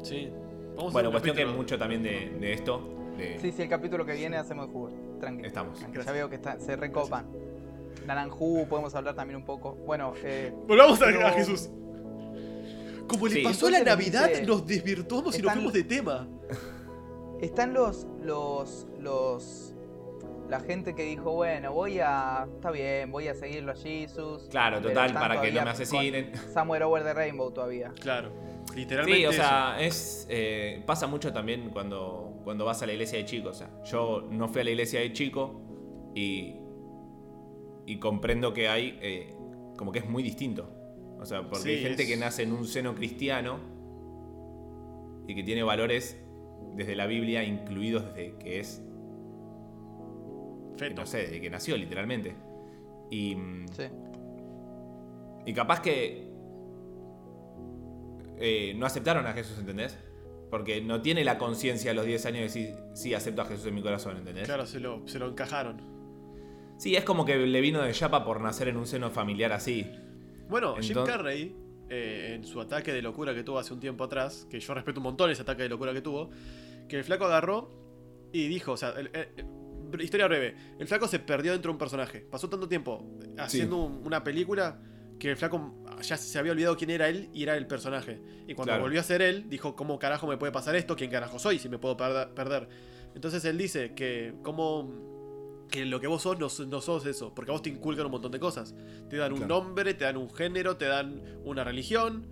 Sí. Vamos Bueno, cuestión que capítulo. mucho también de, de esto. de- Sí, sí, el capítulo que viene hacemos de jugo. Tranquilo. Estamos. Ya veo que está- se recopan. Naranjú, podemos hablar también un poco. Bueno, eh, Volvamos a, Pero- a Jesús. Como le Sí. pasó a la Navidad, dice- nos desvirtuamos y nos fuimos de tema. están los, los, los, la gente que dijo, bueno, voy a, está bien, voy a seguirlo a Jesus. Claro, total, para que no me asesinen. Somewhere Over the Rainbow todavía. Claro. Literalmente. Sí, o eso. sea, es eh, pasa mucho también cuando, cuando vas a la iglesia de chico. O sea, yo no fui a la iglesia de chico y, y comprendo que hay eh, como que es muy distinto. O sea, porque Sí, hay gente es- que nace en un seno cristiano y que tiene valores desde la Biblia incluidos desde que es, que no sé, desde que nació literalmente. Y, Sí. y capaz que eh, no aceptaron a Jesús, ¿entendés? Porque no tiene la conciencia a los 10 años de decir, sí, acepto a Jesús en mi corazón, ¿entendés? Claro, se lo, se lo encajaron. Sí, es como que le vino de chapa por nacer en un seno familiar así. Bueno, Jim Carrey, eh, en su ataque de locura que tuvo hace un tiempo atrás, que yo respeto un montón ese ataque de locura que tuvo, que el flaco agarró y dijo, o sea, el- el- el- historia breve, el flaco se perdió dentro de un personaje. Pasó tanto tiempo haciendo un- una película que el flaco ya se había olvidado quién era él y era el personaje. Y cuando Claro. volvió a ser él, dijo, ¿cómo carajo me puede pasar esto? ¿Quién carajo soy si me puedo perder- perder? Entonces él dice que como que lo que vos sos no, sos- no sos eso, porque a vos te inculcan un montón de cosas. Te dan un Claro. nombre, te dan un género, te dan una religión.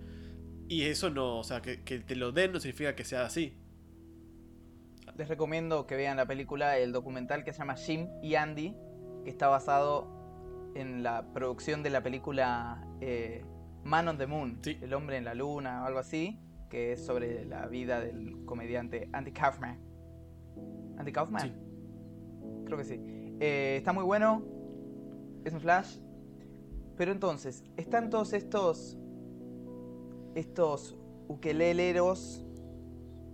Y eso no, o sea, que, que te lo den no significa que sea así. Les recomiendo que vean la película, el documental que se llama Jim y Andy, que está basado en la producción de la película eh, Man on the Moon, Sí. El hombre en la luna o algo así, que es sobre la vida del comediante Andy Kaufman. ¿Andy Kaufman? Sí. Creo que sí. Eh, está muy bueno, es un flash. Pero entonces, están todos estos estos ukeleleros.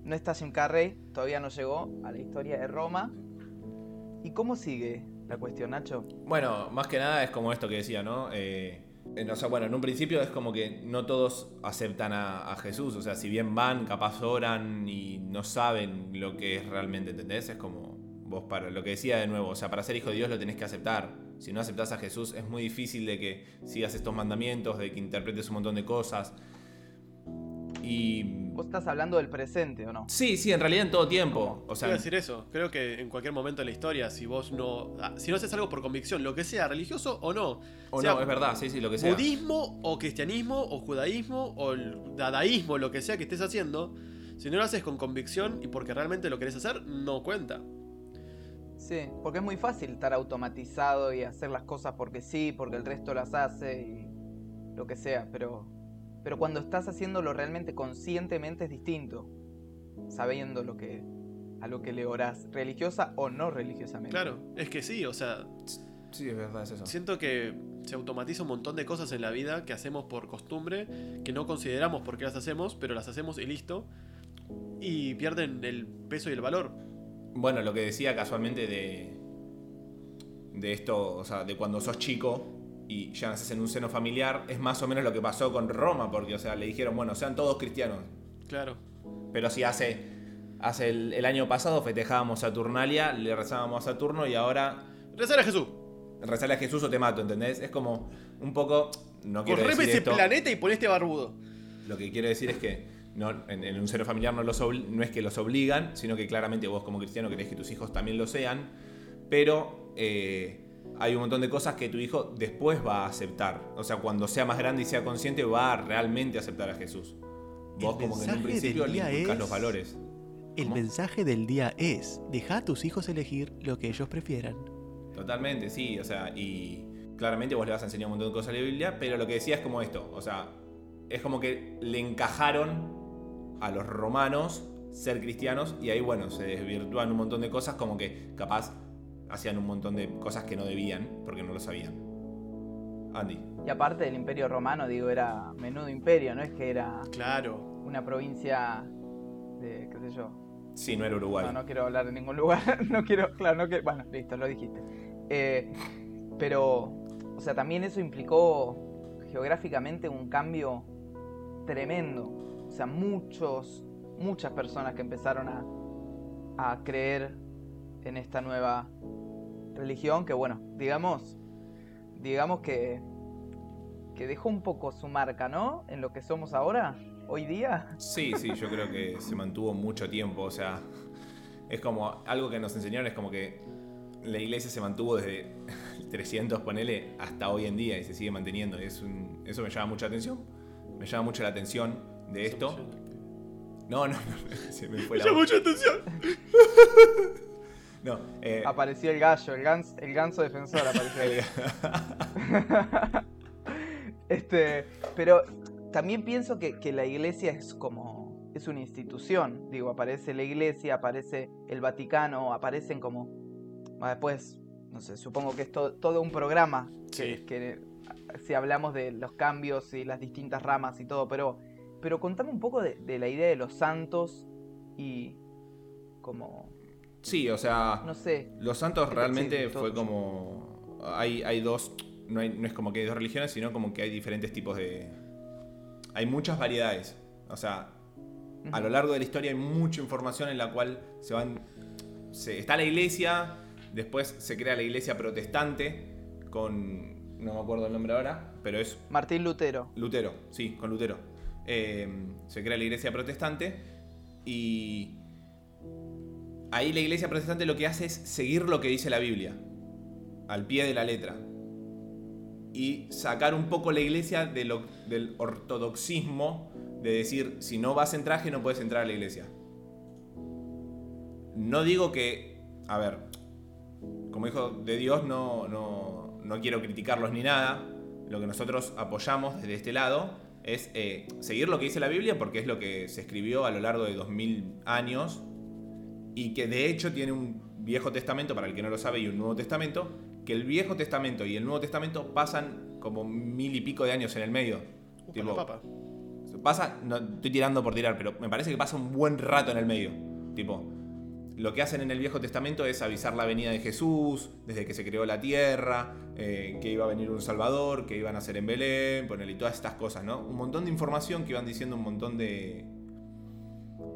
No está Jim Carrey, todavía no llegó a la historia de Roma. ¿Y cómo sigue la cuestión, Nacho? Bueno, más que nada es como esto que decía, ¿no? Eh, en- o sea, bueno, en un principio es como que no todos aceptan a, a Jesús. O sea, si bien van, capaz oran y no saben lo que es realmente, ¿entendés? Es como vos para lo que decía de nuevo, o sea, para ser hijo de Dios lo tenés que aceptar. Si no aceptás a Jesús es muy difícil de que sigas estos mandamientos, de que interpretes un montón de cosas. Y... Vos estás hablando del presente, ¿o no? Sí, sí, en realidad en todo tiempo. O sea, a decir eso. Creo que en cualquier momento de la historia, si vos no. ah, Si no haces algo por convicción, lo que sea, religioso o no. o sea, no, es verdad, sí, sí, lo que sea. Budismo o cristianismo o judaísmo o el dadaísmo, lo que sea que estés haciendo, si no lo haces con convicción y porque realmente lo querés hacer, no cuenta. Sí, porque es muy fácil estar automatizado y hacer las cosas porque sí, porque el resto las hace y lo que sea, pero, pero cuando estás haciéndolo realmente conscientemente es distinto, sabiendo lo que, a lo que le orás, religiosa o no religiosamente. Claro, es que sí, o sea, Sí, es verdad, es eso. siento que se automatiza un montón de cosas en la vida que hacemos por costumbre, que no consideramos por qué las hacemos, pero las hacemos y listo. Y pierden el peso y el valor. Bueno, lo que decía casualmente de. de esto, o sea, de cuando sos chico y ya naces en un seno familiar, es más o menos lo que pasó con Roma, porque, o sea, le dijeron, bueno, sean todos cristianos. Claro. Pero si hace. Hace el, el año pasado festejábamos Saturnalia, le rezábamos a Saturno y ahora Rezar a Jesús. rezale a Jesús o te mato, ¿entendés? Es como un poco. No quiero Correme decir ese esto. planeta y pon este barbudo. Lo que quiero decir es que no, en, en un seno familiar no, los obli- no es que los obligan, sino que claramente vos como cristiano querés que tus hijos también lo sean, pero eh, hay un montón de cosas que tu hijo después va a aceptar. O sea, cuando sea más grande y sea consciente, va a realmente aceptar a Jesús. Vos El como que en un principio le es- los valores. El ¿Cómo? mensaje del día es: deja a tus hijos elegir lo que ellos prefieran. Totalmente, sí, o sea, y claramente vos le vas a enseñar un montón de cosas a la Biblia, pero lo que decía es como esto, o sea, es como que le encajaron a los romanos ser cristianos y ahí, bueno, se desvirtúan un montón de cosas como que capaz hacían un montón de cosas que no debían porque no lo sabían. Andy. Y aparte del imperio romano, digo, era menudo imperio, no es que era Claro. una provincia de, qué sé yo. Sí, no era Uruguay. No, no quiero hablar de ningún lugar, [laughs] no quiero, claro, no quiero, bueno, listo, lo dijiste. Eh, pero, o sea, también eso implicó geográficamente un cambio tremendo. O sea, muchos, muchas personas que empezaron a, a creer en esta nueva religión que, bueno, digamos, digamos que, que dejó un poco su marca, ¿no? En lo que somos ahora, hoy día. Sí, sí, yo creo que se mantuvo mucho tiempo, o sea, es como algo que nos enseñaron, es como que la iglesia se mantuvo desde el 300, ponele, hasta hoy en día y se sigue manteniendo. Es un- eso me llama mucha atención, me llama mucho la atención de esto. No, no, no, [laughs] se me fue la mucha atención. [laughs] No, eh, Apareció el gallo, el, gans- el ganso defensor apareció ahí. [laughs] este, pero también pienso que, que la iglesia es como. es una institución. Digo, aparece la iglesia, aparece el Vaticano, aparecen como. Después, no sé, supongo que es to- todo un programa. Que, Sí. que, si hablamos de los cambios y las distintas ramas y todo, pero. Pero contame un poco de, de la idea de los santos y. como. sí, o sea, no sé. Los santos realmente fue como. Hay, hay dos. No, hay- no es como que hay dos religiones, sino como que hay diferentes tipos de. Hay muchas variedades. O sea, a lo largo de la historia hay mucha información en la cual se van. se- está la iglesia, después se crea la iglesia protestante con. no me acuerdo el nombre ahora, pero es Martín Lutero. Lutero, sí, con Lutero. Eh, se crea la iglesia protestante y ahí la iglesia protestante lo que hace es seguir lo que dice la Biblia, al pie de la letra. Y sacar un poco la iglesia del ortodoxismo de decir, si no vas en traje no puedes entrar a la iglesia. No digo que, a ver, como hijo de Dios no, no, no quiero criticarlos ni nada. Lo que nosotros apoyamos desde este lado es eh, seguir lo que dice la Biblia porque es lo que se escribió a lo largo de 2000 años y que de hecho tiene un Viejo Testamento, para el que no lo sabe, y un Nuevo Testamento, que el Viejo Testamento y el Nuevo Testamento pasan como mil y pico de años en el medio. Tipo, papa. Pasa, no estoy tirando por tirar, pero me parece que pasa un buen rato en el medio. Tipo, lo que hacen en el Viejo Testamento es avisar la venida de Jesús, desde que se creó la tierra, eh, que iba a venir un Salvador, que iban a ser en Belén, ponerle y todas estas cosas, ¿no? Un montón de información que iban diciendo un montón de.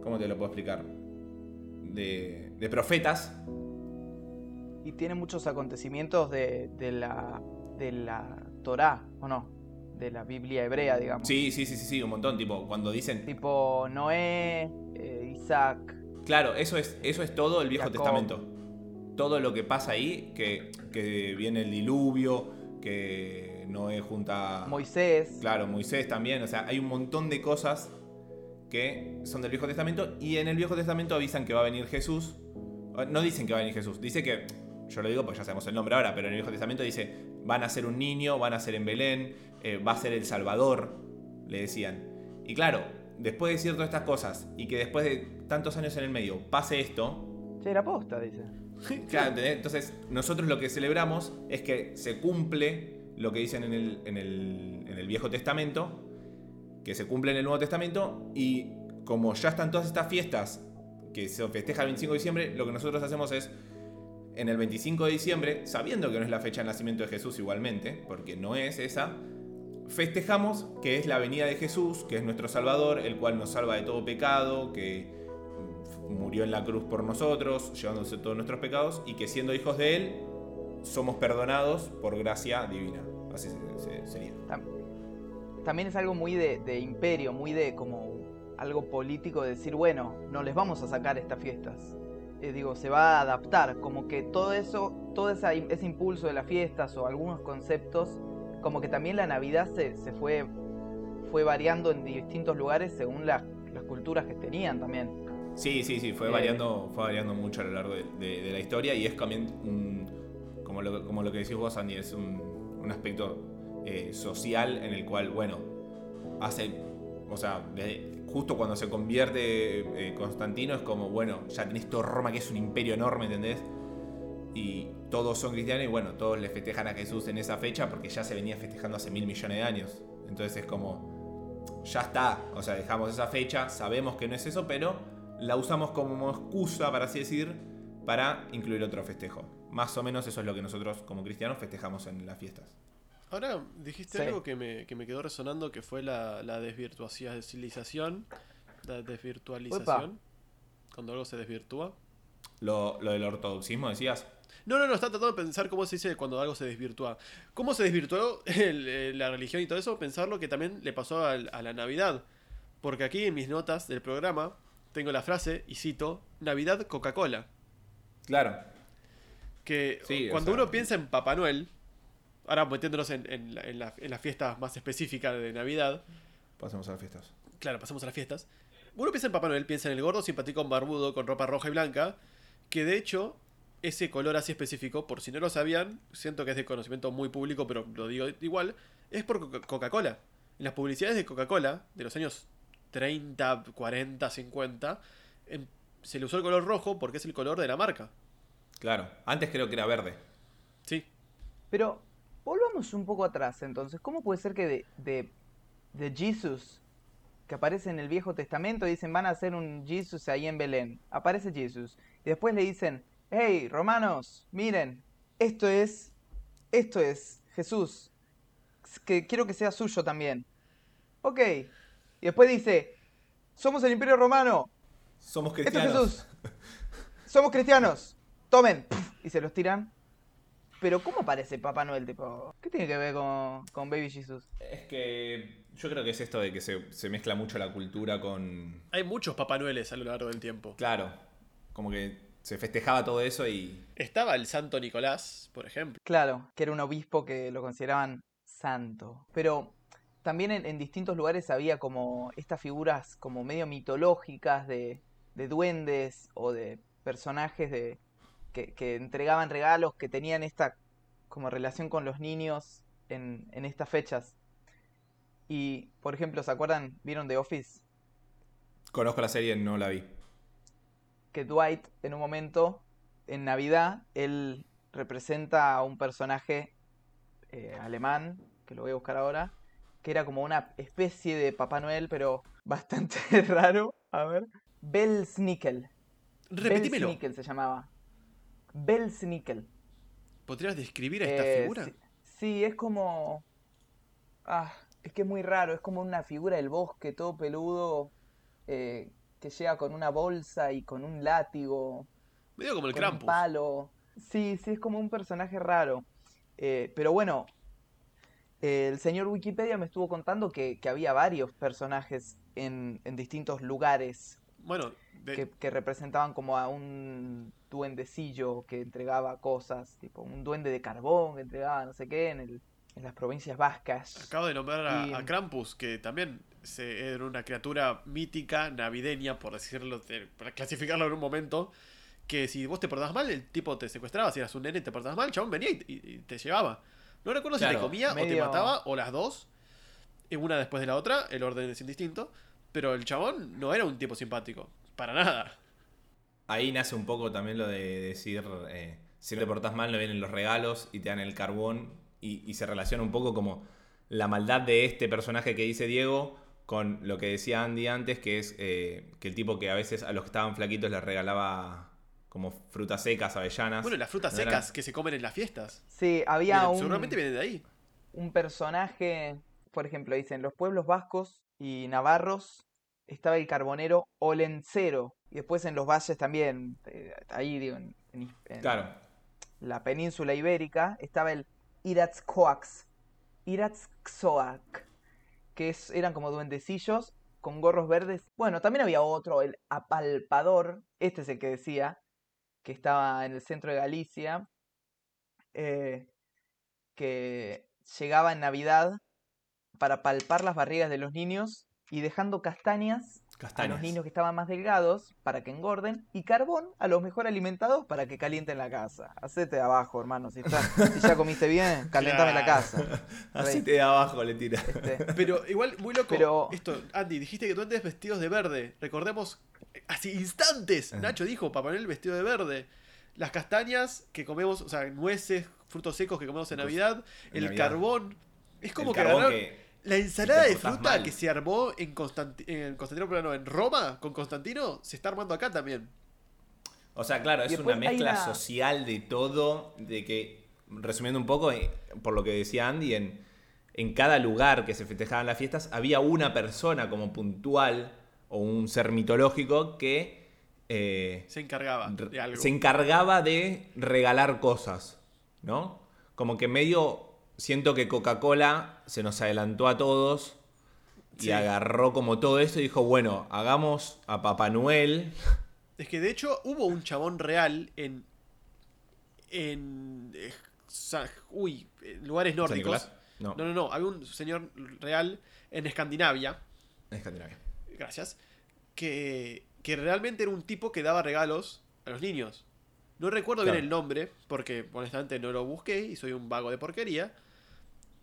¿Cómo te lo puedo explicar? De, de profetas. Y tiene muchos acontecimientos de, de la, de la Torá, ¿o no? De la Biblia hebrea, digamos. Sí, sí, sí, sí, sí, un montón. Tipo, cuando dicen. Tipo Noé, eh, Isaac. Claro, eso es, eso es todo el Viejo Jacob. Testamento. Todo lo que pasa ahí, que, que viene el diluvio, que Noé junta... Moisés. Claro, Moisés también. O sea, hay un montón de cosas que son del Viejo Testamento y en el Viejo Testamento avisan que va a venir Jesús. No dicen que va a venir Jesús, dice que, yo lo digo porque ya sabemos el nombre ahora, pero en el Viejo Testamento dice, van a ser un niño, van a ser en Belén, eh, va a ser el Salvador, le decían. Y claro, después de decir todas estas cosas y que después de tantos años en el medio pase esto, Che, era posta, dice. [laughs] Claro, ¿entendés? Entonces, nosotros lo que celebramos es que se cumple lo que dicen en el, en el- en el Viejo Testamento, que se cumple en el Nuevo Testamento, y como ya están todas estas fiestas que se festeja el 25 de diciembre, lo que nosotros hacemos es, en el 25 de diciembre, sabiendo que no es la fecha de nacimiento de Jesús igualmente, porque no es esa, festejamos que es la venida de Jesús, que es nuestro Salvador, el cual nos salva de todo pecado, que murió en la cruz por nosotros, llevándose todos nuestros pecados, y que siendo hijos de Él, somos perdonados por gracia divina. Así se- se- sería. Tam- También es algo muy de, imperio, muy de como algo político de decir, bueno, no les vamos a sacar estas fiestas. Eh, digo, se va a adaptar, como que todo eso, todo ese impulso de las fiestas o algunos conceptos, como que también la Navidad se, se fue, fue variando en distintos lugares según las- las culturas que tenían también. Sí, sí, sí, fue Eh. variando, fue variando mucho a lo largo de, de- de la historia y es también un, como, lo, como lo que decís vos, Andy, es un, un aspecto eh, social en el cual, bueno, hace, o sea, justo cuando se convierte eh, Constantino es como, bueno, ya tenés todo Roma que es un imperio enorme, ¿entendés? Y todos son cristianos y bueno, todos le festejan a Jesús en esa fecha porque ya se venía festejando hace mil millones de años. Entonces es como, ya está, o sea, dejamos esa fecha, sabemos que no es eso, pero la usamos como excusa, para así decir, para incluir otro festejo. Más o menos eso es lo que nosotros como cristianos festejamos en las fiestas. Ahora dijiste Sí. algo que me, que me quedó resonando, que fue la, la desvirtualización. La desvirtualización. Cuando algo se desvirtúa. Lo, lo del ortodoxismo, decías. No, no, no, está tratando de pensar cómo se dice cuando algo se desvirtúa. ¿Cómo se desvirtuó el- la religión y todo eso? Pensarlo que también le pasó a, la Navidad. Porque aquí en mis notas del programa tengo la frase, y cito, Navidad Coca-Cola. Claro. Que Sí, o cuando sea- uno piensa en Papá Noel, ahora metiéndonos en, en, la- en la- en las fiestas más específicas de Navidad, Pasemos a las fiestas. claro, pasamos a las fiestas. Uno piensa en Papá Noel, piensa en el gordo simpático barbudo con ropa roja y blanca, que de hecho ese color así específico, por si no lo sabían, siento que es de conocimiento muy público, pero lo digo igual, es por Coca- Coca-Cola. En las publicidades de Coca-Cola, de los años 30, 40, 50, em- se le usó el color rojo porque es el color de la marca. Claro. Antes creo que era verde. Sí. Pero volvamos un poco atrás entonces. ¿Cómo puede ser que de, de, de Jesus, que aparece en el Viejo Testamento, dicen van a hacer un Jesus ahí en Belén? Aparece Jesus. Y después le dicen, hey, romanos, miren, esto es, esto es Jesús. Que quiero que sea suyo también. Ok. Y después dice, somos el Imperio Romano. Somos Esto es cristianos. Jesús. Somos cristianos. Tomen. Y se los tiran. Pero ¿cómo aparece Papá Noel? Tipo, ¿qué tiene que ver con, con Baby Jesus? Es que yo creo que es esto de que se, se mezcla mucho la cultura con... Hay muchos Papá Noeles a lo largo del tiempo. Claro. Como que se festejaba todo eso y... Estaba el Santo Nicolás, por ejemplo. Claro, que era un obispo que lo consideraban santo. Pero también en, en distintos lugares había como estas figuras como medio mitológicas de, de duendes o de personajes de, que, que entregaban regalos, que tenían esta como relación con los niños en, en estas fechas. Y, por ejemplo, ¿se acuerdan? ¿Vieron The Office? Conozco la serie, no la vi. Que Dwight en un momento, en Navidad, él representa a un personaje eh, alemán, que lo voy a buscar ahora, que era como una especie de Papá Noel, pero [laughs] bastante [laughs] raro. A ver. Belsnickel. Repetímelo. Belsnickel se llamaba. Belsnickel. ¿Podrías describir a esta Eh, figura? Sí, sí, es como... Ah, es que es muy raro, es como una figura del bosque, todo peludo, eh, que llega con una bolsa y con un látigo, Medio como el con un Krampus. palo. Sí, sí, es como un personaje raro. Eh, pero bueno, eh, el señor Wikipedia me estuvo contando que, que había varios personajes en, en distintos lugares Bueno, de- que, que representaban como a un duendecillo que entregaba cosas, tipo un duende de carbón que entregaba no sé qué en, el- en las provincias vascas. acabo de nombrar a, y- a Krampus, que también se, era una criatura mítica, navideña, por decirlo, de- para clasificarlo en un momento. Que si vos te portabas mal, el tipo te secuestraba. Si eras un nene y te portabas mal, el chabón venía y, y- y te llevaba. No recuerdo si te comía o te mataba, o las dos. Una después de la otra, el orden es indistinto. Pero el chabón no era un tipo simpático. Para nada. ahí nace un poco también lo de decir, eh, si no te portás mal no vienen los regalos y te dan el carbón y, y se relaciona un poco como la maldad de este personaje que dice Diego con lo que decía Andy antes, que es eh, que el tipo que a veces a los que estaban flaquitos les regalaba como frutas secas, avellanas. Bueno, las frutas ¿No eran? secas que se comen en las fiestas. Sí, había un, Seguramente vienen de ahí. un personaje, por ejemplo, dicen, los pueblos vascos y navarros estaba el carbonero Olencero. Y después en los valles también, eh, ahí digo, en, en- en Claro. la península ibérica, estaba el Iratzcoax. Iratzcoac. Que es, eran como duendecillos con gorros verdes. Bueno, también había otro, el apalpador. Este es el que decía, que estaba en el centro de Galicia. eh, que llegaba en Navidad para palpar las barrigas de los niños y dejando castañas a los niños que estaban más delgados para que engorden y carbón a los mejor alimentados para que calienten la casa. Hacete de abajo, hermano. Si, está- si ya comiste bien, [laughs] calentame la casa. Así te de abajo le tira. Este, [laughs] Pero igual, muy loco. Pero- Esto, Andy, dijiste que duendes vestidos de verde. Recordemos, así instantes. Nacho dijo, Papá Noel vestido de verde. Las castañas que comemos, o sea, nueces, frutos secos que comemos en Navidad. en el Navidad. carbón. Es como El que carbón agarraron que- la ensalada de fruta mal. que se armó en, Constanti- en Constantinopla, no, en Roma, con Constantino, se está armando acá también. O sea, claro, es una mezcla una- social de todo, de que, resumiendo un poco, eh, por lo que decía Andy, en, en cada lugar que se festejaban las fiestas había una persona como puntual o un ser mitológico que eh, Se encargaba de algo. se encargaba de regalar cosas, ¿no? Como que medio siento que Coca-Cola se nos adelantó a todos y Sí. agarró como todo esto y dijo, bueno, hagamos a Papá Noel. Es que de hecho hubo un chabón real en. en. eh, uy, en lugares ¿San nórdicos. No, No, no, no. Había un señor real en Escandinavia. en Escandinavia. Gracias. Que, que realmente era un tipo que daba regalos a los niños. No recuerdo bien el nombre, porque honestamente no lo busqué y soy un vago de porquería.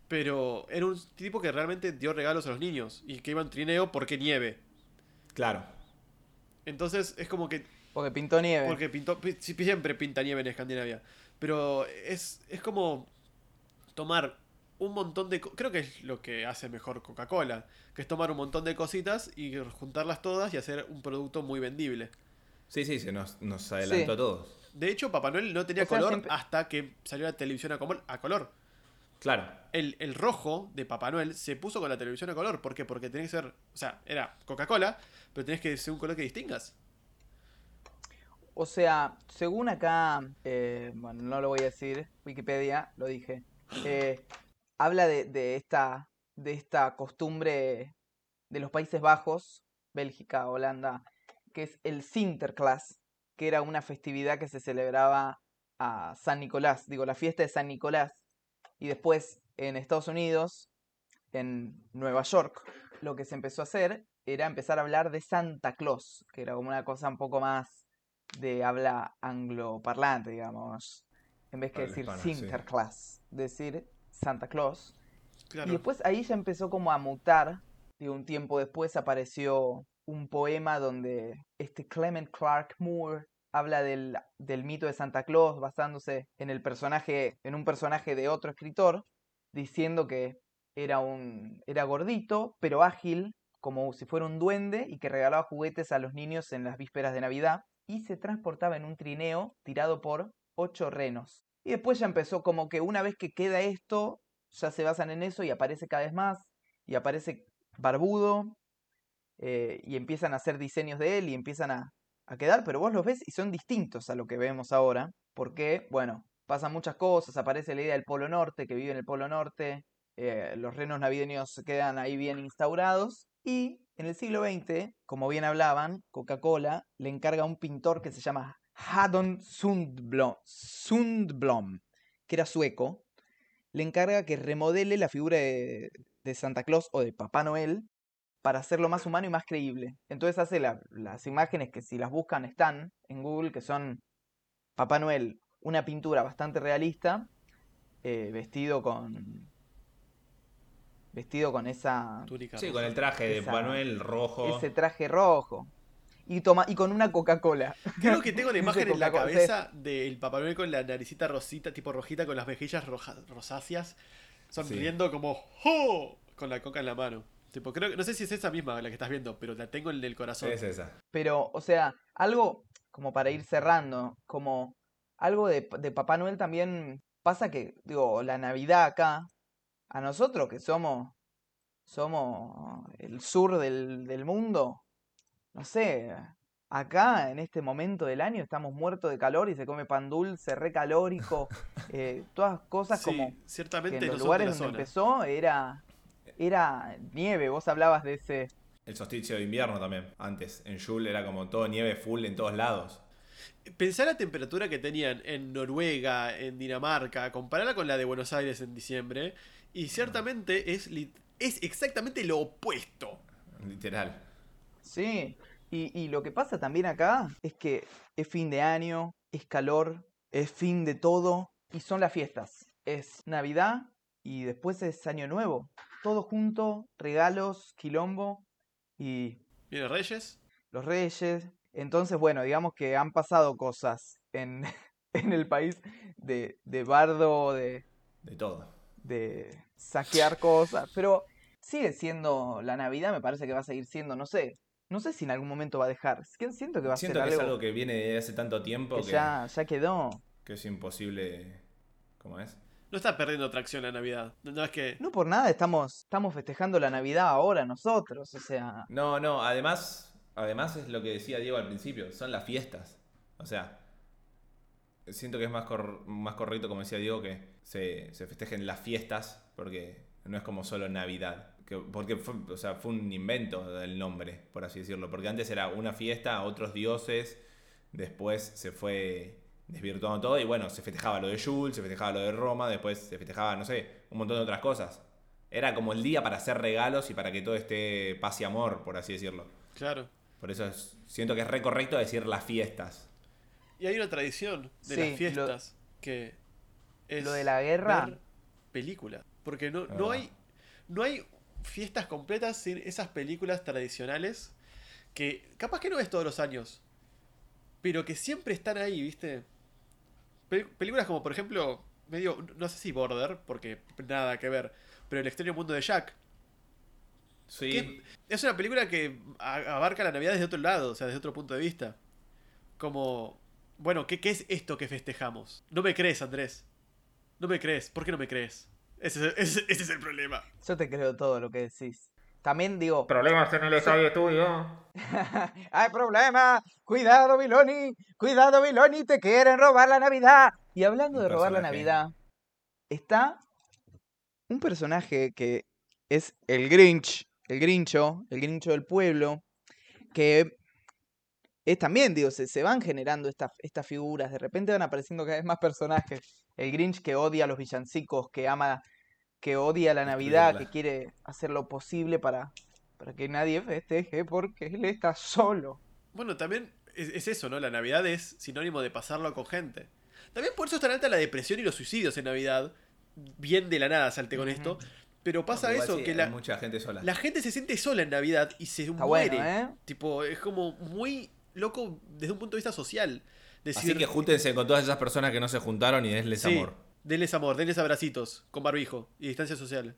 Pero era un tipo que realmente dio regalos a los niños y que iba en trineo porque nieve. Claro. Entonces es como que porque pintó nieve. Porque pintó, siempre pinta nieve en Escandinavia. Pero es, es como tomar un montón de... Creo que es lo que hace mejor Coca-Cola. Que es tomar un montón de cositas y juntarlas todas y hacer un producto muy vendible. Sí, sí, se nos, nos adelantó Sí. a todos. De hecho, Papá Noel no tenía O sea, color siempre- hasta que salió la televisión a, color. Claro. El, el rojo de Papá Noel se puso con la televisión a color. ¿Por qué? Porque tenía que ser... O sea, era Coca-Cola, pero tenés que ser un color que distingas. O sea, según acá, eh, bueno, no lo voy a decir, Wikipedia, lo dije, eh, habla de, de esta, de esta costumbre de los Países Bajos, Bélgica, Holanda, que es el Sinterklaas, que era una festividad que se celebraba a San Nicolás, digo, la fiesta de San Nicolás. Y después en Estados Unidos, en Nueva York, lo que se empezó a hacer era empezar a hablar de Santa Claus, que era como una cosa un poco más de habla angloparlante, digamos. En vez que Habla decir hispana, sí. Sinterklaas, decir Santa Claus. Claro. Y después ahí ya empezó como a mutar. Y un tiempo después apareció un poema donde este Clement Clark Moore habla del, del mito de Santa Claus basándose en el personaje, en un personaje de otro escritor, diciendo que era un. era gordito, pero ágil, como si fuera un duende, y que regalaba juguetes a los niños en las vísperas de Navidad, y se transportaba en un trineo tirado por ocho renos. Y después ya empezó como que una vez que queda esto, ya se basan en eso y aparece cada vez más, y aparece barbudo, eh, y empiezan a hacer diseños de él y empiezan a, a quedar, pero vos los ves y son distintos a lo que vemos ahora, porque, bueno, pasan muchas cosas, aparece la idea del Polo Norte, que vive en el Polo Norte, eh, los renos navideños quedan ahí bien instaurados, y en el siglo XX, como bien hablaban, Coca-Cola le encarga a un pintor que se llama Haddon Sundblom, Sundblom, que era sueco, le encarga que remodele la figura de, de Santa Claus o de Papá Noel para hacerlo más humano y más creíble. Entonces hace la- las imágenes que si las buscan están en Google, que son Papá Noel, una pintura bastante realista, eh, vestido con... Vestido con esa, Túnica Sí, con el traje de Papá Noel rojo. ese traje rojo. y, toma, y con una Coca-Cola. Creo que tengo la [laughs] imagen en la cabeza del Papá Noel con la naricita rosita, tipo rojita, con las mejillas roja- rosáceas, sonriendo como ¡Jo! con la coca en la mano. Tipo, creo no sé si es esa misma la que estás viendo, pero la tengo en el corazón. Es esa. Pero, o sea, algo como para ir cerrando, como algo de, de Papá Noel también pasa que, digo, la Navidad acá, a nosotros que somos, somos el sur del, del mundo, no sé, acá en este momento del año estamos muertos de calor y se come pan dulce, recalórico, [laughs] eh, todas cosas Sí, como que ciertamente en los lugares donde zona. empezó era, era nieve, vos hablabas de ese... El solsticio de invierno también. Antes, en Yule era como todo nieve full en todos lados. Pensá la temperatura que tenían en Noruega, en Dinamarca, compararla con la de Buenos Aires en diciembre, y ciertamente es, es exactamente lo opuesto. Literal. Sí, y, y lo que pasa también acá es que es fin de año, es calor, es fin de todo y son las fiestas. Es Navidad y después es Año Nuevo. Todo junto, regalos, quilombo y ¿Viene Reyes? los reyes. Entonces, bueno, digamos que han pasado cosas en, [laughs] en el país de, de bardo, de, De todo. de saquear cosas, pero sigue siendo la Navidad, me parece que va a seguir siendo, no sé, no sé si en algún momento va a dejar, siento que va a Siento ser que es algo algo que viene de hace tanto tiempo que que, ya, ya quedó. que es imposible. ¿Cómo es? No está perdiendo tracción la Navidad. No, es que. No por nada estamos, estamos festejando la Navidad ahora nosotros, o sea, No, no, además, además es lo que decía Diego al principio, son las fiestas. O sea, siento que es más, cor- más correcto, como decía Diego, que se, se festejen las fiestas, porque no es como solo Navidad. Que, porque fue, o sea, fue un invento del nombre, por así decirlo. Porque antes era una fiesta a otros dioses, después se fue desvirtuando todo y bueno, se festejaba lo de Jules, se festejaba lo de Roma, después se festejaba, no sé, un montón de otras cosas. Era como el día para hacer regalos y para que todo esté paz y amor, por así decirlo. Claro. Por eso es- siento que es re correcto decir las fiestas. Y hay una tradición de Sí, las lo- fiestas que es lo de la guerra. ver película. Porque no, no verdad. hay. No hay fiestas completas sin esas películas tradicionales que capaz que no ves todos los años. Pero que siempre están ahí, ¿viste? Pel- películas como por ejemplo. medio. no sé si Border, porque nada que ver. Pero El extraño mundo de Jack. Sí, que es una película que abarca la Navidad desde otro lado, o sea, desde otro punto de vista. Como, bueno, ¿qué, qué es esto que festejamos? No me crees, Andrés. No me crees. ¿Por qué no me crees? Ese, es- ese- ese es el problema. yo te creo todo lo que decís. También digo, Problemas en el estadio estudio. [laughs] hay problema, cuidado Viloni, cuidado Viloni, te quieren robar la Navidad. Y hablando de robar la. Navidad, está un personaje que es el Grinch, el Grincho, el Grincho del pueblo, que es también, digo, se, se van generando esta- estas figuras, de repente van apareciendo cada vez más personajes. El Grinch que odia a los villancicos, que ama, que odia la Navidad, que quiere hacer lo posible para, para que nadie festeje porque él está solo. Bueno, también es, es eso, ¿no? La Navidad es sinónimo de pasarlo con gente. También por eso es tan alta la depresión y los suicidios en Navidad. Bien de la nada salte con esto. Pero pasa eso, sí, que la, mucha gente sola. la gente se siente sola en Navidad y se Está muere. bueno, ¿eh? Tipo, es como muy loco desde un punto de vista social. Así que júntense con todas esas personas que no se juntaron y denles Sí, amor. Denles amor, denles abracitos, con barbijo y distancia social.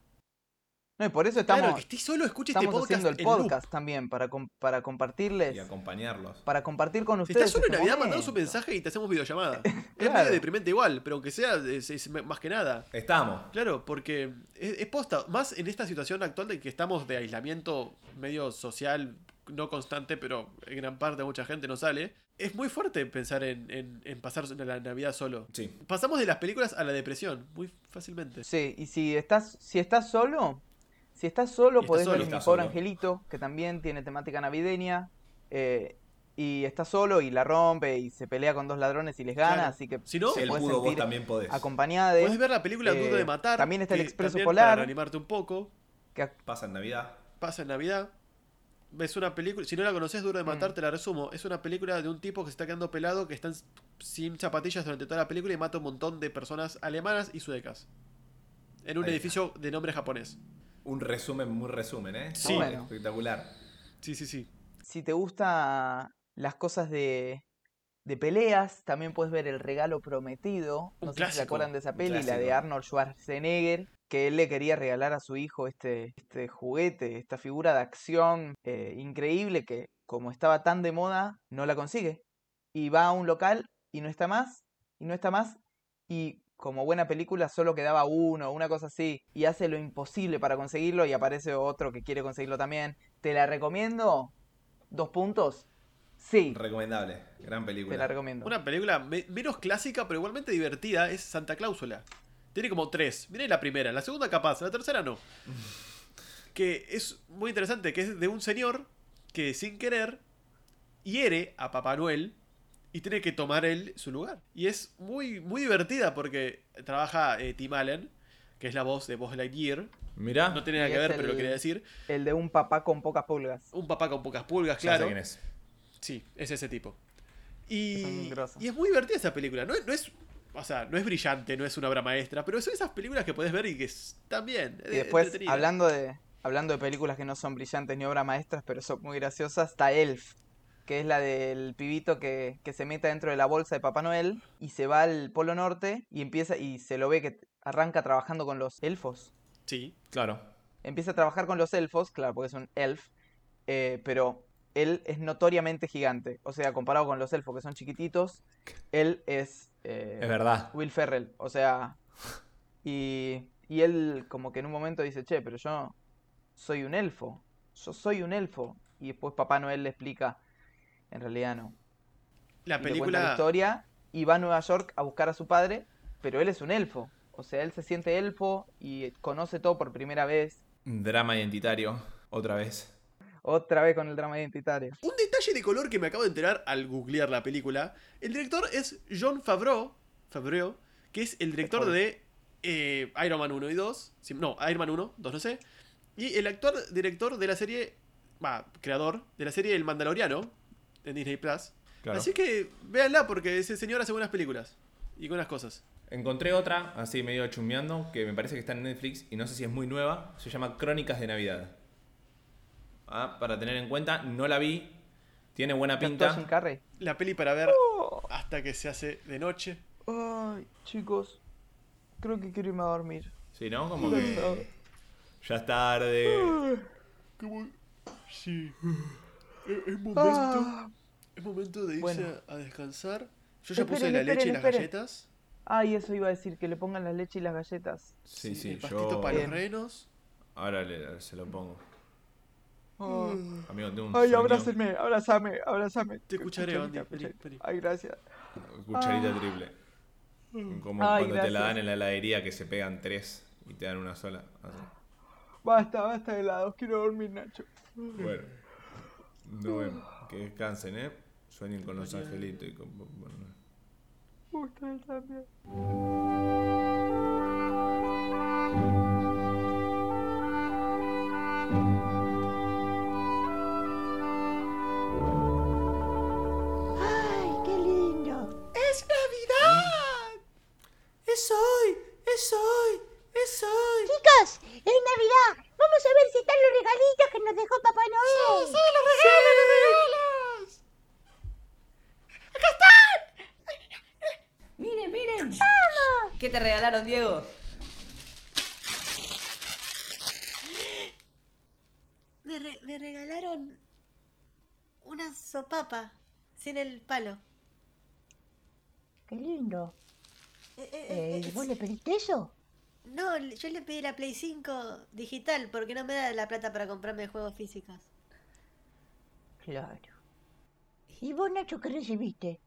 No, y por eso Claro, estamos, que estés solo, escuche este estamos podcast. haciendo el loop. podcast también para, com- para compartirles, Y acompañarlos. para compartir con Si ustedes. estás solo en este Navidad, mandanos un momento. mensaje y te hacemos videollamada. [laughs] Es Claro. medio deprimente igual, pero aunque sea, es, es más que nada. Estamos. Claro, porque es, es posta, más en esta situación actual de que estamos de aislamiento medio social, no constante, pero en gran parte mucha gente no sale. Es muy fuerte pensar en, en- en pasar la Navidad solo. Sí. Pasamos de las películas a la depresión, muy fácilmente. Sí, y si estás, si estás solo, si estás solo, Y estás podés solo, ver Mi Pobre. Angelito, que también tiene temática navideña. eh, y está solo y la rompe y se pelea con dos ladrones y les gana, Claro. así que Si no, puedes pudo, vos también podés. acompañada de Puedes ver la película Duro de eh, Matar. también está El Expreso Polar. Para animarte un poco. que Pasa en Navidad. Pasa en Navidad. Ves una película. Si no la conoces, Duro de Matar, Mm. te la resumo. Es una película de un tipo que se está quedando pelado, que está sin zapatillas durante toda la película y mata un montón de personas alemanas y suecas. En un Ahí está. edificio de nombre japonés. Un resumen, muy resumen, ¿eh? Sí. Bueno. Espectacular. Sí, sí, sí. si te gusta las cosas de, de peleas. También puedes ver El Regalo Prometido. Un No sé si se acuerdan de esa peli, la de. Arnold Schwarzenegger. Que él le quería regalar a su hijo este, este juguete, esta figura de acción eh, increíble que, como estaba tan de moda, no la consigue. Y va a un local y no está más, y no está más. Y como buena película solo quedaba uno, una cosa así. Y hace lo imposible para conseguirlo y aparece otro que quiere conseguirlo también. ¿Te la recomiendo? ¿Dos puntos? Sí, Recomendable. Gran película. te la recomiendo. Una película me- menos clásica, pero igualmente divertida, es Santa Cláusula. Tiene como tres. Miré la primera, la segunda capaz, la tercera no. Que es muy interesante, que es de un señor que sin querer hiere a Papá Noel y tiene que tomar él su lugar. Y es muy, muy divertida porque trabaja eh, Tim Allen, que es la voz de Buzz Lightyear. Mirá. No tiene nada que es ver, pero lo quería decir. El de un papá con pocas pulgas. Un papá con pocas pulgas, sé claro. quién es. Sí, es ese tipo. Es Y, grosso. y es muy divertida esa película. No, es- no es. O sea, no es brillante, no es una obra maestra, pero son esas películas que puedes ver y que están bien. Y después, hablando de, hablando de películas que no son brillantes ni obras maestras, pero son muy graciosas, está Elf, que es la del pibito que, que se mete dentro de la bolsa de Papá Noel y se va al Polo Norte y empieza y se lo ve que arranca trabajando con los elfos. Sí. Claro. Empieza a trabajar con los elfos, claro, porque es un elf, eh, pero él es notoriamente gigante. O sea, comparado con los elfos que son chiquititos, él es... eh, Es verdad. Will Ferrell, o sea, y, y él como que en un momento dice, che, pero yo soy un elfo, yo soy un elfo, y después Papá Noel le explica, en realidad no. La Y le cuenta la película. historia y va a Nueva York a buscar a su padre, pero él es un elfo, o sea, él se siente elfo y conoce todo por primera vez, Drama identitario. Otra vez. Otra vez con el drama identitario. Un detalle de color que me acabo de enterar al googlear la película. El director es John Favreau, Favreau que es el director de eh, Iron Man 1 y 2. Sí, No, Iron Man 1, 2 no sé. Y el actor director de la serie. Va, creador de la serie El Mandaloriano en Disney Plus. Claro. Así que véanla porque ese señor hace buenas películas y buenas cosas. Encontré otra, así medio chumbeando, que me parece que está en Netflix y no sé si es muy nueva. Se llama Crónicas de Navidad. Ah, para tener en cuenta, no la vi. Tiene buena ¿Cantó pinta. La peli para ver hasta que se hace de noche. Ay, chicos, creo que quiero irme a dormir. Sí, ¿no? Como que ya es tarde. Como... Sí. Es, es momento. Ah. Es momento de irse Bueno. a, descansar. Yo ya puse Esperen, la leche y esperen, las galletas. Ay, eso iba a decir, que le pongan la leche y las galletas. Sí, sí, El pastito yo para los renos. ahora le- se lo pongo. Oh. Amigo, tengo un Ay, sueño. abrácenme, abrázame, abrázame. Te escucharé, Andy. Ay, gracias. Cucharita triple. Como Ay, cuando te la gracias. dan en la heladería que se pegan tres y te dan una sola. Así. Basta, basta de helados, quiero dormir, Nacho. Bueno. Nos vemos. Que descansen, ¿eh? Sueñen con los angelitos y con... bueno, Ustedes también. ¿Qué te regalaron, Diego? Me, re- me regalaron una sopapa sin el palo. Qué lindo. Eh, eh, eh, Eh, ¿Vos le pediste eso? No, yo le pedí la Play 5 digital porque no me da la plata para comprarme juegos físicos. Claro. ¿Y vos, Nacho, qué recibiste?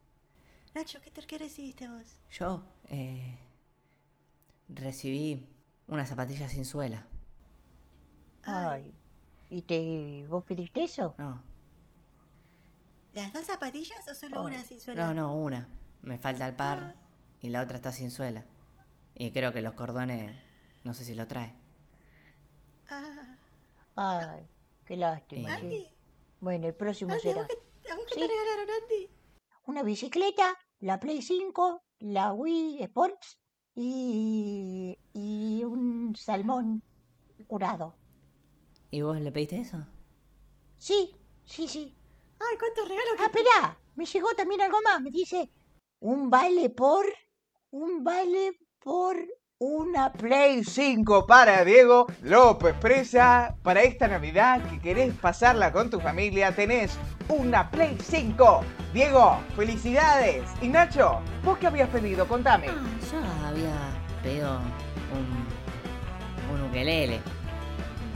Nacho, ¿qué, te, qué recibiste vos? Yo, eh, recibí unas zapatillas sin suela. Ay. ¿Y te, vos pediste eso? No, ¿Las dos zapatillas o solo Oh. una sin suela? no, no, una. Me falta el par y la otra está sin suela. Y creo que los cordones, no sé si lo trae. Ah, Ay, qué lástima. Andy. Bueno, el próximo Andy, ¿a será vos qué, a vos qué Sí. te regalaron, Andy? una bicicleta, la Play 5, la Wii Sports y, y un salmón curado. ¿Y vos le pediste eso? Sí, sí, sí. Ay, cuántos regalos Ah, que... esperá, me llegó también algo más. Me dice, un vale por, un vale por una Play 5 para Diego López Presa. Para esta Navidad que querés pasarla con tu familia, tenés una Play 5. Diego, felicidades. Y Nacho, ¿vos qué habías pedido? Contame. Ah, yo había pedido un, un ukelele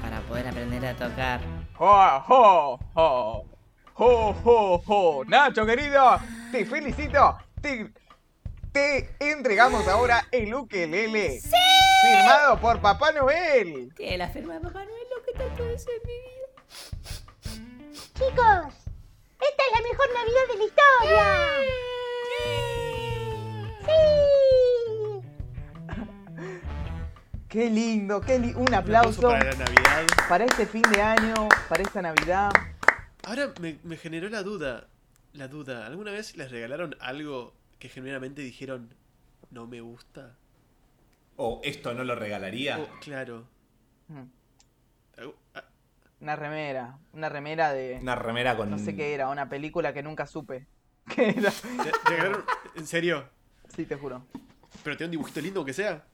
para poder aprender a tocar. ¡Jo, jo, jo! ¡Jo, jo, jo! Nacho, querido, te felicito. Te, te entregamos ahora el ukelele. ¡Sí! Firmado por Papá Noel. Tiene la firma de Papá Noel, lo que tanto deseo en mi vida. Chicos, esta es la mejor Navidad de la historia. ¡Sí! Qué lindo, qué lindo. Un aplauso para la Navidad. para este fin de año, para esta Navidad. Ahora me, me generó la duda. La duda. ¿Alguna vez les regalaron algo que genuinamente dijeron no me gusta? O esto no lo regalaría. Oh, claro. Mm, Algo- ah, Una remera, una remera de... Una remera con. No sé qué era, una película que nunca supe. [laughs] ¿Qué era? ¿te- te regalaron- ¿En serio? Sí, te juro. ¿Pero tiene un dibujito lindo aunque sea?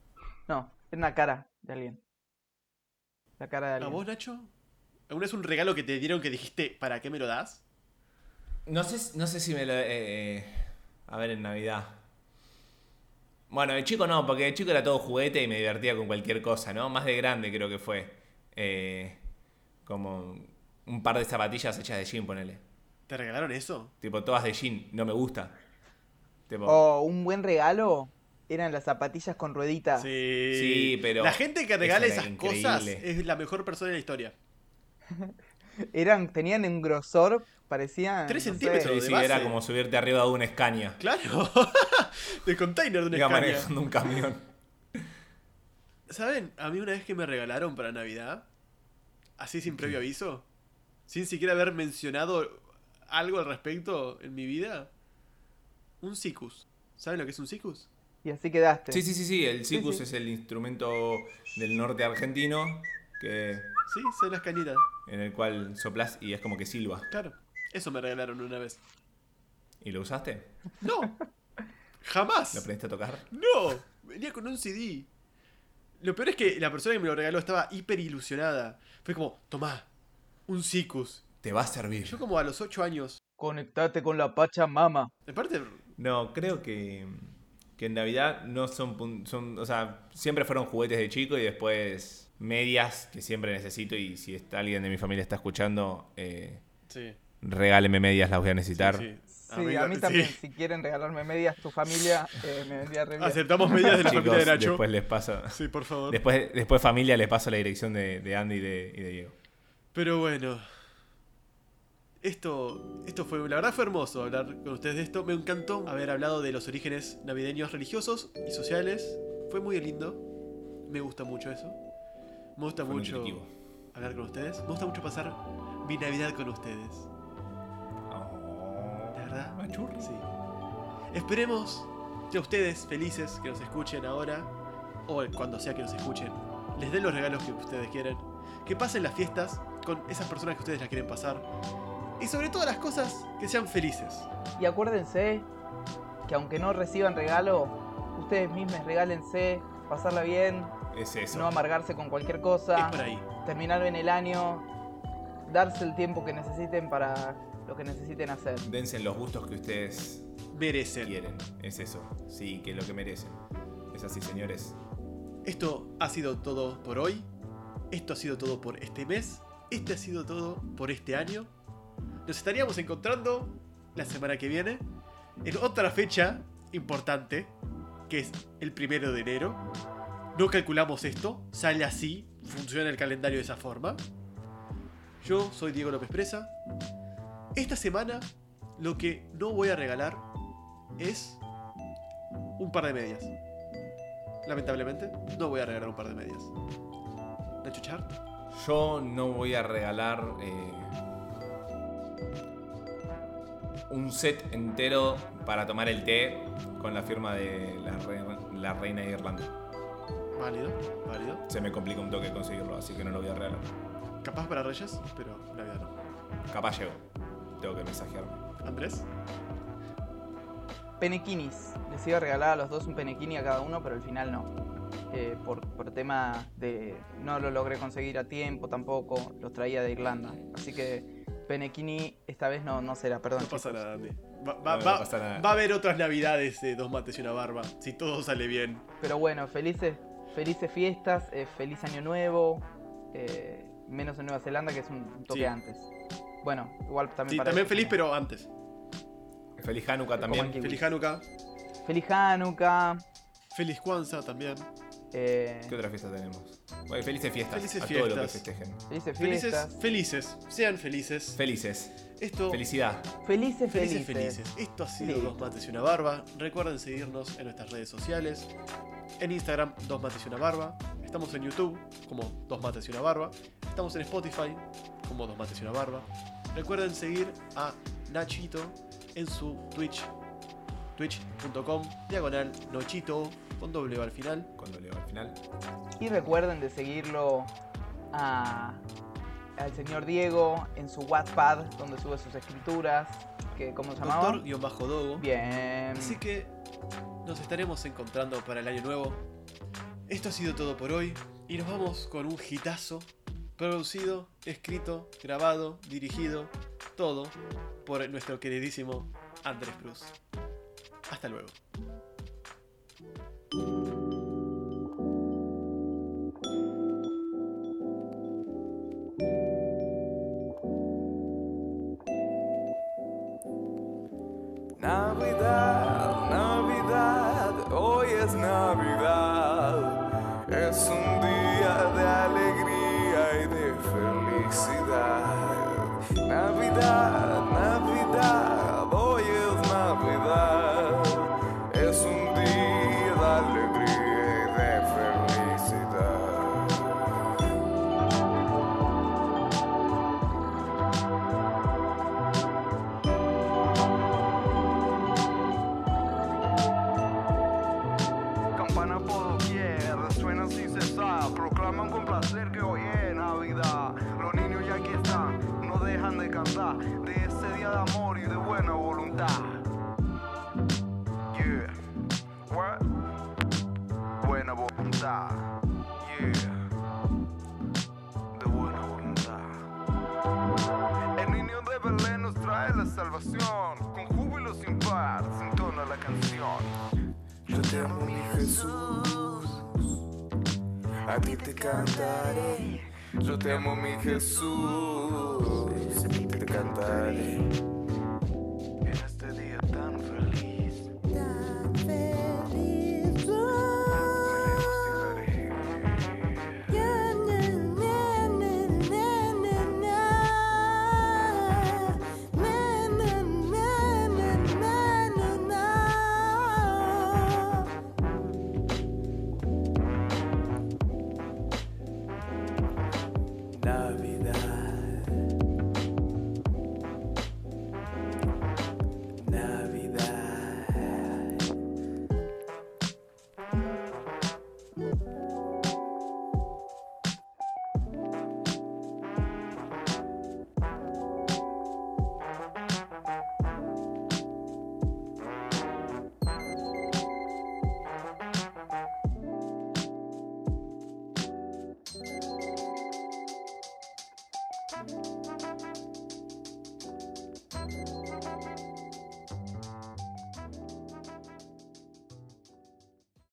No, era una cara de alguien. La cara de ¿A alguien. vos, Nacho? ¿Alguna vez un regalo que te dieron que dijiste, ¿para qué me lo das? No sé, no sé si me lo. eh, eh, a ver, en Navidad. Bueno, de chico no, porque de chico era todo juguete y me divertía con cualquier cosa, ¿no? Más de grande creo que fue. Eh, como un par de zapatillas hechas de jean, ponele. ¿Te regalaron eso? Tipo, todas de jean, no me gusta. Tipo, O un buen regalo eran las zapatillas con rueditas. Sí. Sí, pero La gente que regala eso era esas cosas increíble. es la mejor persona de la historia. [laughs] Eran, tenían un grosor, parecían. Tres no sé, centímetros. sí, de sí, base. era como subirte arriba de una Scania. Claro. [laughs] de container de una Iba manejando un camión. ¿Saben? A mí una vez que me regalaron para Navidad, así sin previo aviso, sin siquiera haber mencionado algo al respecto en mi vida, un Sikus. ¿Saben lo que es un Sikus? Y así quedaste. Sí, sí, sí, sí. El Sikus sí. es el instrumento del norte argentino que, Sí, son las canitas. en el cual soplas y es como que silba. Claro. Eso me regalaron una vez. ¿Y lo usaste? No. Jamás. ¿Lo aprendiste a tocar? No. Venía con un CD. Lo peor es que la persona que me lo regaló estaba hiper ilusionada. Fue como, tomá, un Sikus. Te va a servir. Yo como a los 8 años. Conectate con la Pachamama. Aparte, No, creo que, que en Navidad no son, son... O sea, siempre fueron juguetes de chico y después medias que siempre necesito y si está alguien de mi familia está escuchando, eh, sí. regáleme medias, las voy a necesitar. sí. A mí también. sí. Si quieren regalarme medias, tu familia, eh, me vendría re bien. Aceptamos medidas de la Chicos, [laughs] familia de Nacho. después les paso... Sí, por favor. Después, después familia les paso la dirección de, de Andy y de, y de Diego. Pero bueno. Esto, esto fue, la verdad fue hermoso hablar con ustedes de esto. Me encantó haber hablado de los orígenes navideños religiosos y sociales. Fue muy lindo. Me gusta mucho eso. Me gusta Fue mucho nutritivo. hablar con ustedes. Me gusta mucho pasar mi Navidad con ustedes. Oh, La verdad. machurri. Sí. Esperemos que a ustedes, felices, que nos escuchen ahora, o cuando sea que nos escuchen, les den los regalos que ustedes quieren. Que pasen las fiestas con esas personas que ustedes las quieren pasar. Y sobre todas las cosas, que sean felices. Y acuérdense que aunque no reciban regalo, ustedes mismos regálense, pasarla bien, Es eso. no amargarse con cualquier Es cosa, por ahí. terminar bien el año, darse el tiempo que necesiten para lo que necesiten hacer. Dense los gustos que ustedes Merecen. quieren. Es eso. Sí, que es lo que merecen. Es así, señores. Esto ha sido todo por hoy. Esto ha sido todo por este mes. Este ha sido todo por este año. Nos estaríamos encontrando la semana que viene en otra fecha importante, que es el primero de enero. No calculamos esto, sale así, funciona el calendario de esa forma. Yo soy Diego López Presa. Esta semana lo que no voy a regalar es un par de medias. Lamentablemente, no voy a regalar un par de medias. Nacho Chart. Yo no voy a regalar eh, un set entero para tomar el té con la firma de la, re- la reina de Irlanda. Válido, válido. Se me complica un toque conseguirlo, así que no lo voy a regalar. Capaz para Reyes, pero Navidad no. Capaz llego. tengo que mensajearme. Andrés. Penequinis. Les iba a regalar a los dos un penequini a cada uno, pero al final no. Eh, por, por tema de. No lo logré conseguir a tiempo tampoco. Los traía de Irlanda. Así que Penequini esta vez no, no será, perdón. No pasa chicos. nada, Andy. Va, va- No, no va- pasa nada. va a haber otras navidades de dos mates y una barba. Si todo sale bien. Pero bueno, felices, felices fiestas, eh, feliz año nuevo. eh, menos en Nueva Zelanda, que es un toque Sí. antes. Bueno, igual también Sí, para también feliz, pero antes. Feliz Hanukkah también. Feliz Hanukkah. Feliz Hanukkah. Feliz Kwanzaa también. eh, ¿Qué otra fiesta tenemos? Bueno, felices fiestas Felices a todos los que fiestas. festejen. felices Felices, fiestas. felices. Sean felices. Felices. Esto. Felicidad. Felices, Felices, felices. felices. Esto ha sido. Dos Mates y una Barba. Recuerden seguirnos en nuestras redes sociales. En Instagram, Dos Mates y una Barba. Estamos en YouTube como Dos Mates y una Barba. Estamos en Spotify como Dos Mates y una Barba. Recuerden seguir a Nachito en su Twitch. Twitch.com diagonal Nochito con doble O al final. Cuando leo al final. Y recuerden de seguirlo a, al señor Diego en su Wattpad, donde sube sus escrituras. Que, ¿Cómo se llamaba? Doctor-Dogo. Bien. Así que nos estaremos encontrando para el año nuevo. Esto ha sido todo por hoy y nos vamos con un hitazo producido, escrito, grabado, dirigido, todo por nuestro queridísimo Andrés Cruz. Hasta luego. Navidad,